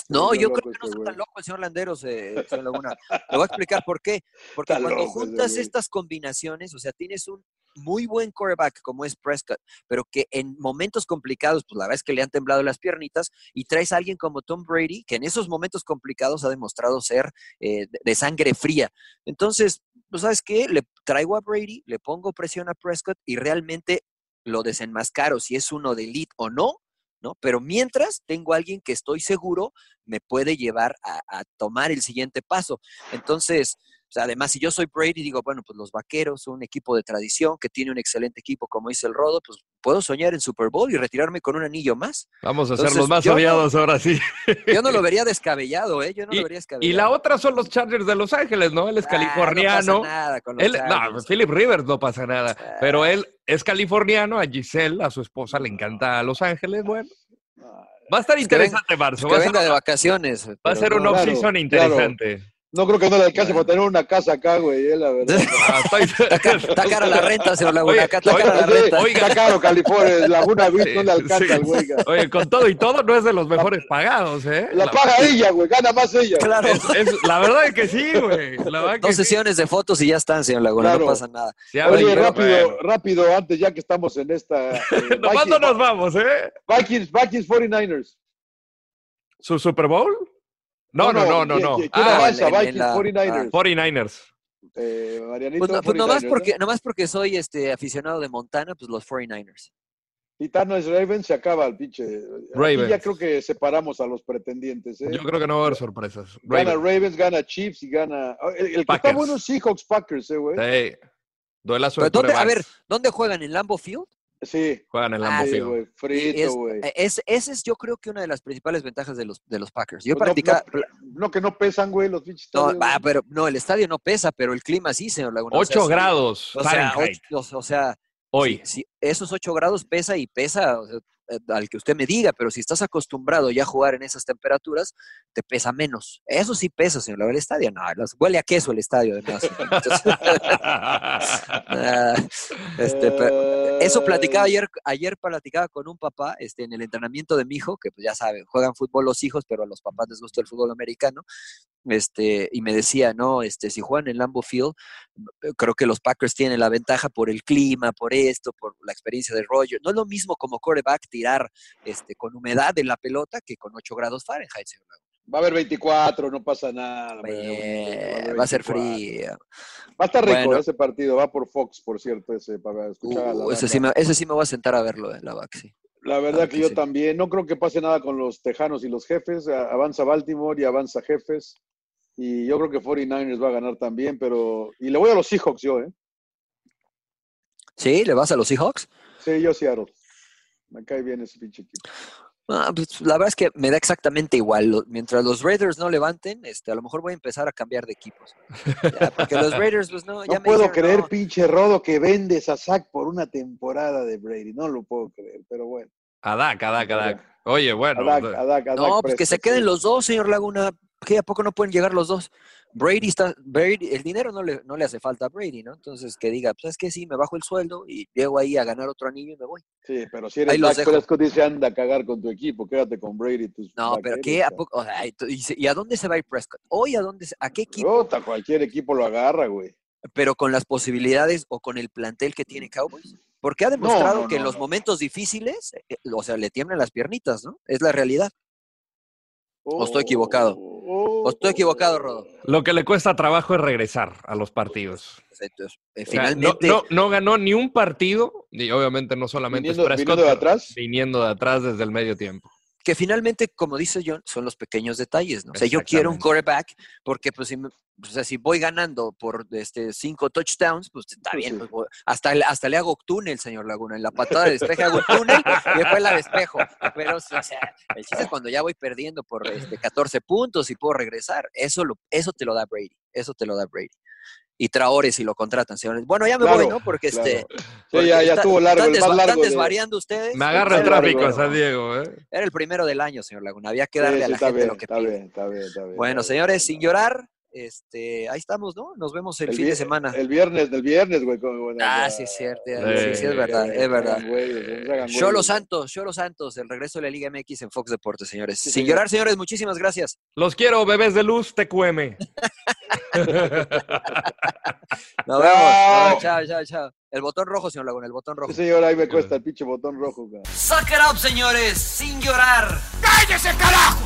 no, yo creo que no está tan loco el señor Landeros, eh, señor Laguna. Le voy a explicar por qué. Porque
Está
cuando
loco
juntas estas combinaciones, o sea, tienes un muy buen quarterback como es Prescott, pero que en momentos complicados, pues la verdad es que le han temblado las piernitas, y traes a alguien como Tom Brady, que en esos momentos complicados ha demostrado ser eh, de- sangre fría. Entonces, ¿sabes qué? Le traigo a Brady, le pongo presión a Prescott y realmente lo desenmascaro si es uno de elite o no, ¿no? Pero mientras tengo a alguien que estoy seguro me puede llevar a, a tomar el siguiente paso. Entonces, sea, además, si yo soy Brady, digo, bueno, pues los vaqueros un equipo de tradición que tiene un excelente equipo, como dice el Rodo, pues puedo soñar en Super Bowl y retirarme con un anillo más.
Vamos a ser los más
yo no-
odiados ahora sí.
Yo no lo vería descabellado, ¿eh? Yo no lo vería descabellado.
Y la otra son los Chargers de Los Ángeles, ¿no? Él es
Ah,
californiano.
No pasa nada con los
Él,
Chargers.
no, Philip Rivers no pasa nada,
Ah.
pero él es californiano, a Giselle, a su esposa le encanta Los Ángeles, bueno. Va a estar interesante marzo,
que
va a ser,
venga de vacaciones.
va a ser un off-season interesante.
No creo que no le alcance para tener una casa acá, güey, eh, la verdad.
Ah,
Está, ca- está cara la renta, señor Laguna.
Oye,
Acá está
oye,
cara la renta.
oiga.
Está caro California, Laguna Beach no le alcanza
Sí.
al güey.
Oye, con todo y todo no es de los mejores pagados, ¿eh?
La paga ella, güey, gana más ella.
Claro.
es- es- la verdad es que sí, güey. La verdad que
Dos
sí.
sesiones de fotos y ya están, señor Laguna.
Claro.
No pasa nada.
Oye, rápido,
bueno.
rápido, antes ya que estamos en esta. eh,
Nomás no
Vikings,
nos vamos, ¿eh?
Vikings, Vikings 49ers.
¿Su Super Bowl? No, no, no, no,
¿quién-
no.
¿Quién,
Ah,
avanza? Vikings
la-
49ers.
49ers.
Eh, Marianito,
Pues, no- pues nomás,
49ers,
porque,
¿no?
nomás porque soy este aficionado de Montana, pues los 49ers.
Titanos Ravens se acaba el pinche. Aquí
Ravens.
ya creo que separamos a los pretendientes. ¿eh?
Yo creo que no va a haber sorpresas.
Gana
Ravens.
Gana Chiefs y gana. El, el que está bueno es Seahawks Packers, ¿eh, güey?
Sí. Duelazo de
¿dónde- a ver. ¿dónde juegan? ¿En Lambo Field?
Sí,
Juegan en
Ah,
Lambeau
sí,
Field.
güey. Frito,
es-
güey.
es, esa es yo creo que una de las principales ventajas de los, de los Packers. Yo
Pues no-
practicaba...
no, no, que no pesan, güey, los pinches.
No,
güey.
pero no, el estadio no pesa, pero el clima sí, señor Laguna. O sea,
8 grados
O sea, ocho- o sea,
Hoy.
sí, sí, esos 8 grados pesa y pesa o sea, eh, al que usted me diga, pero si estás acostumbrado ya a jugar en esas temperaturas, te pesa menos. Eso sí pesa, señor Laguna. El estadio, no, los- huele a queso el estadio, además. Entonces, ah, este, pero- eso platicaba
Ay,
ayer, ayer platicaba con un papá este, en el entrenamiento de mi hijo, que pues ya saben, juegan fútbol los hijos, pero a los papás les gusta el fútbol americano, este, y me decía, no, este, si juegan en Lambeau Field, eh, creo que los Packers tienen la ventaja por el clima, por esto, por la experiencia de Roger. No es lo mismo como quarterback tirar este, con humedad en la pelota que con 8 grados Fahrenheit.
Va a haber 24, no pasa nada.
va a ser
24.
frío.
Va a estar rico
Bueno.
ese partido, va por Fox, por cierto, ese, para escuchar a la
Uh, ese, sí me, ese sí me voy a sentar a verlo en la VAC, sí.
La verdad
Claro
que
que
yo
sí.
también. No creo que pase nada con los Tejanos y los Jefes. Avanza Baltimore y avanza Jefes. Y yo creo que 49ers va a ganar también, pero... Y le voy a los Seahawks yo, ¿eh?
¿Sí? ¿Le vas a los Seahawks?
Sí, yo Seattle. Me cae bien ese pinche equipo.
Ah, pues, la verdad es que me da exactamente igual. Mientras los Raiders no levanten, este, a lo mejor voy a empezar a cambiar de equipos. Ya, porque los Raiders, pues no, ya
No
me
puedo
dijeron,
creer,
no.
pinche Rodo, que vendes a Zach por una temporada de Brady. No lo puedo creer, pero bueno.
A Dak, a Dak, a Dak. Oye, bueno.
A Dak, a Dak, a
No, pues que se queden
sí.
los dos, señor Laguna. ¿Qué? ¿A poco no pueden llegar los dos? Brady está, Brady, el dinero no le, no le hace falta a Brady, ¿no? Entonces que diga, pues es que sí, me bajo el sueldo y llego ahí a ganar otro anillo y me voy.
Sí, pero si eres Dak. Prescott, dice anda a cagar con tu equipo, quédate con Brady. Tus
No, pero ¿qué? ¿A, poco? O sea, y, ¿y a dónde se va a ir Prescott? ¿Hoy a dónde? ¿A qué equipo?
Puta, cualquier equipo lo agarra, güey.
Pero con las posibilidades o con el plantel que tiene Cowboys. Porque ha demostrado
no,
que en los momentos difíciles, eh, o sea, le tiemblan las piernitas, ¿no? Es la realidad. ¿O estoy equivocado? ¿O estoy equivocado, Rodo?
Lo que le cuesta trabajo es regresar a los partidos.
Entonces, eh,
O sea, no-
finalmente,
no, no ganó ni un partido, y obviamente no solamente
Viniendo-
es Prescott,
viniendo de atrás.
viniendo de atrás desde el medio tiempo.
Que finalmente, como dice John, son los pequeños detalles, ¿no? O sea, yo quiero un quarterback porque, pues, si, o sea, si voy ganando por este, cinco touchdowns, pues está
Pues
bien. pues, hasta, le- hasta le hago túnel, señor Laguna. En la patada de despeje hago túnel y después la despejo. Pero, o sea, el chiste es cuando ya voy perdiendo por este, 14 puntos y puedo regresar. Eso, lo, eso te lo da Brady. Eso te lo da Brady. Y Traore si lo contratan, señores. Bueno, ya me
Claro,
voy, ¿no? Porque
claro.
este.
Sí,
porque
ya, ya
está-
estuvo largo,
están
el más largo
están
de-
desvariando ustedes.
Me agarra el tráfico
claro.
a San Diego, ¿eh?
Era el primero del año, señor Laguna. Había que
Sí,
darle a
sí,
la
está
gente
bien,
lo que
está
pide.
bien, está bien, está bien,
Bueno,
está bien,
señores,
está
sin llorar, este, ahí estamos, ¿no? Nos vemos el,
El
fin de semana.
El viernes, del viernes, güey. bueno,
Ah, sí, es cierto.
Sí,
Sí, sí, es verdad,
eh,
es verdad.
no se hagan
Cholo
güeyes.
Santos, Santos, el regreso de la Liga MX en Fox Deportes, señores.
Sí,
Sin
señor.
llorar, señores, muchísimas gracias.
Los quiero, bebés de luz, TQM.
Nos vemos. No, chao, chao, chao. El botón rojo, señor Laguna, el botón rojo.
Sí, señor, ahí me cuesta el pinche botón rojo, güey.
Suck it up, señores, sin llorar.
¡Cállese, carajo!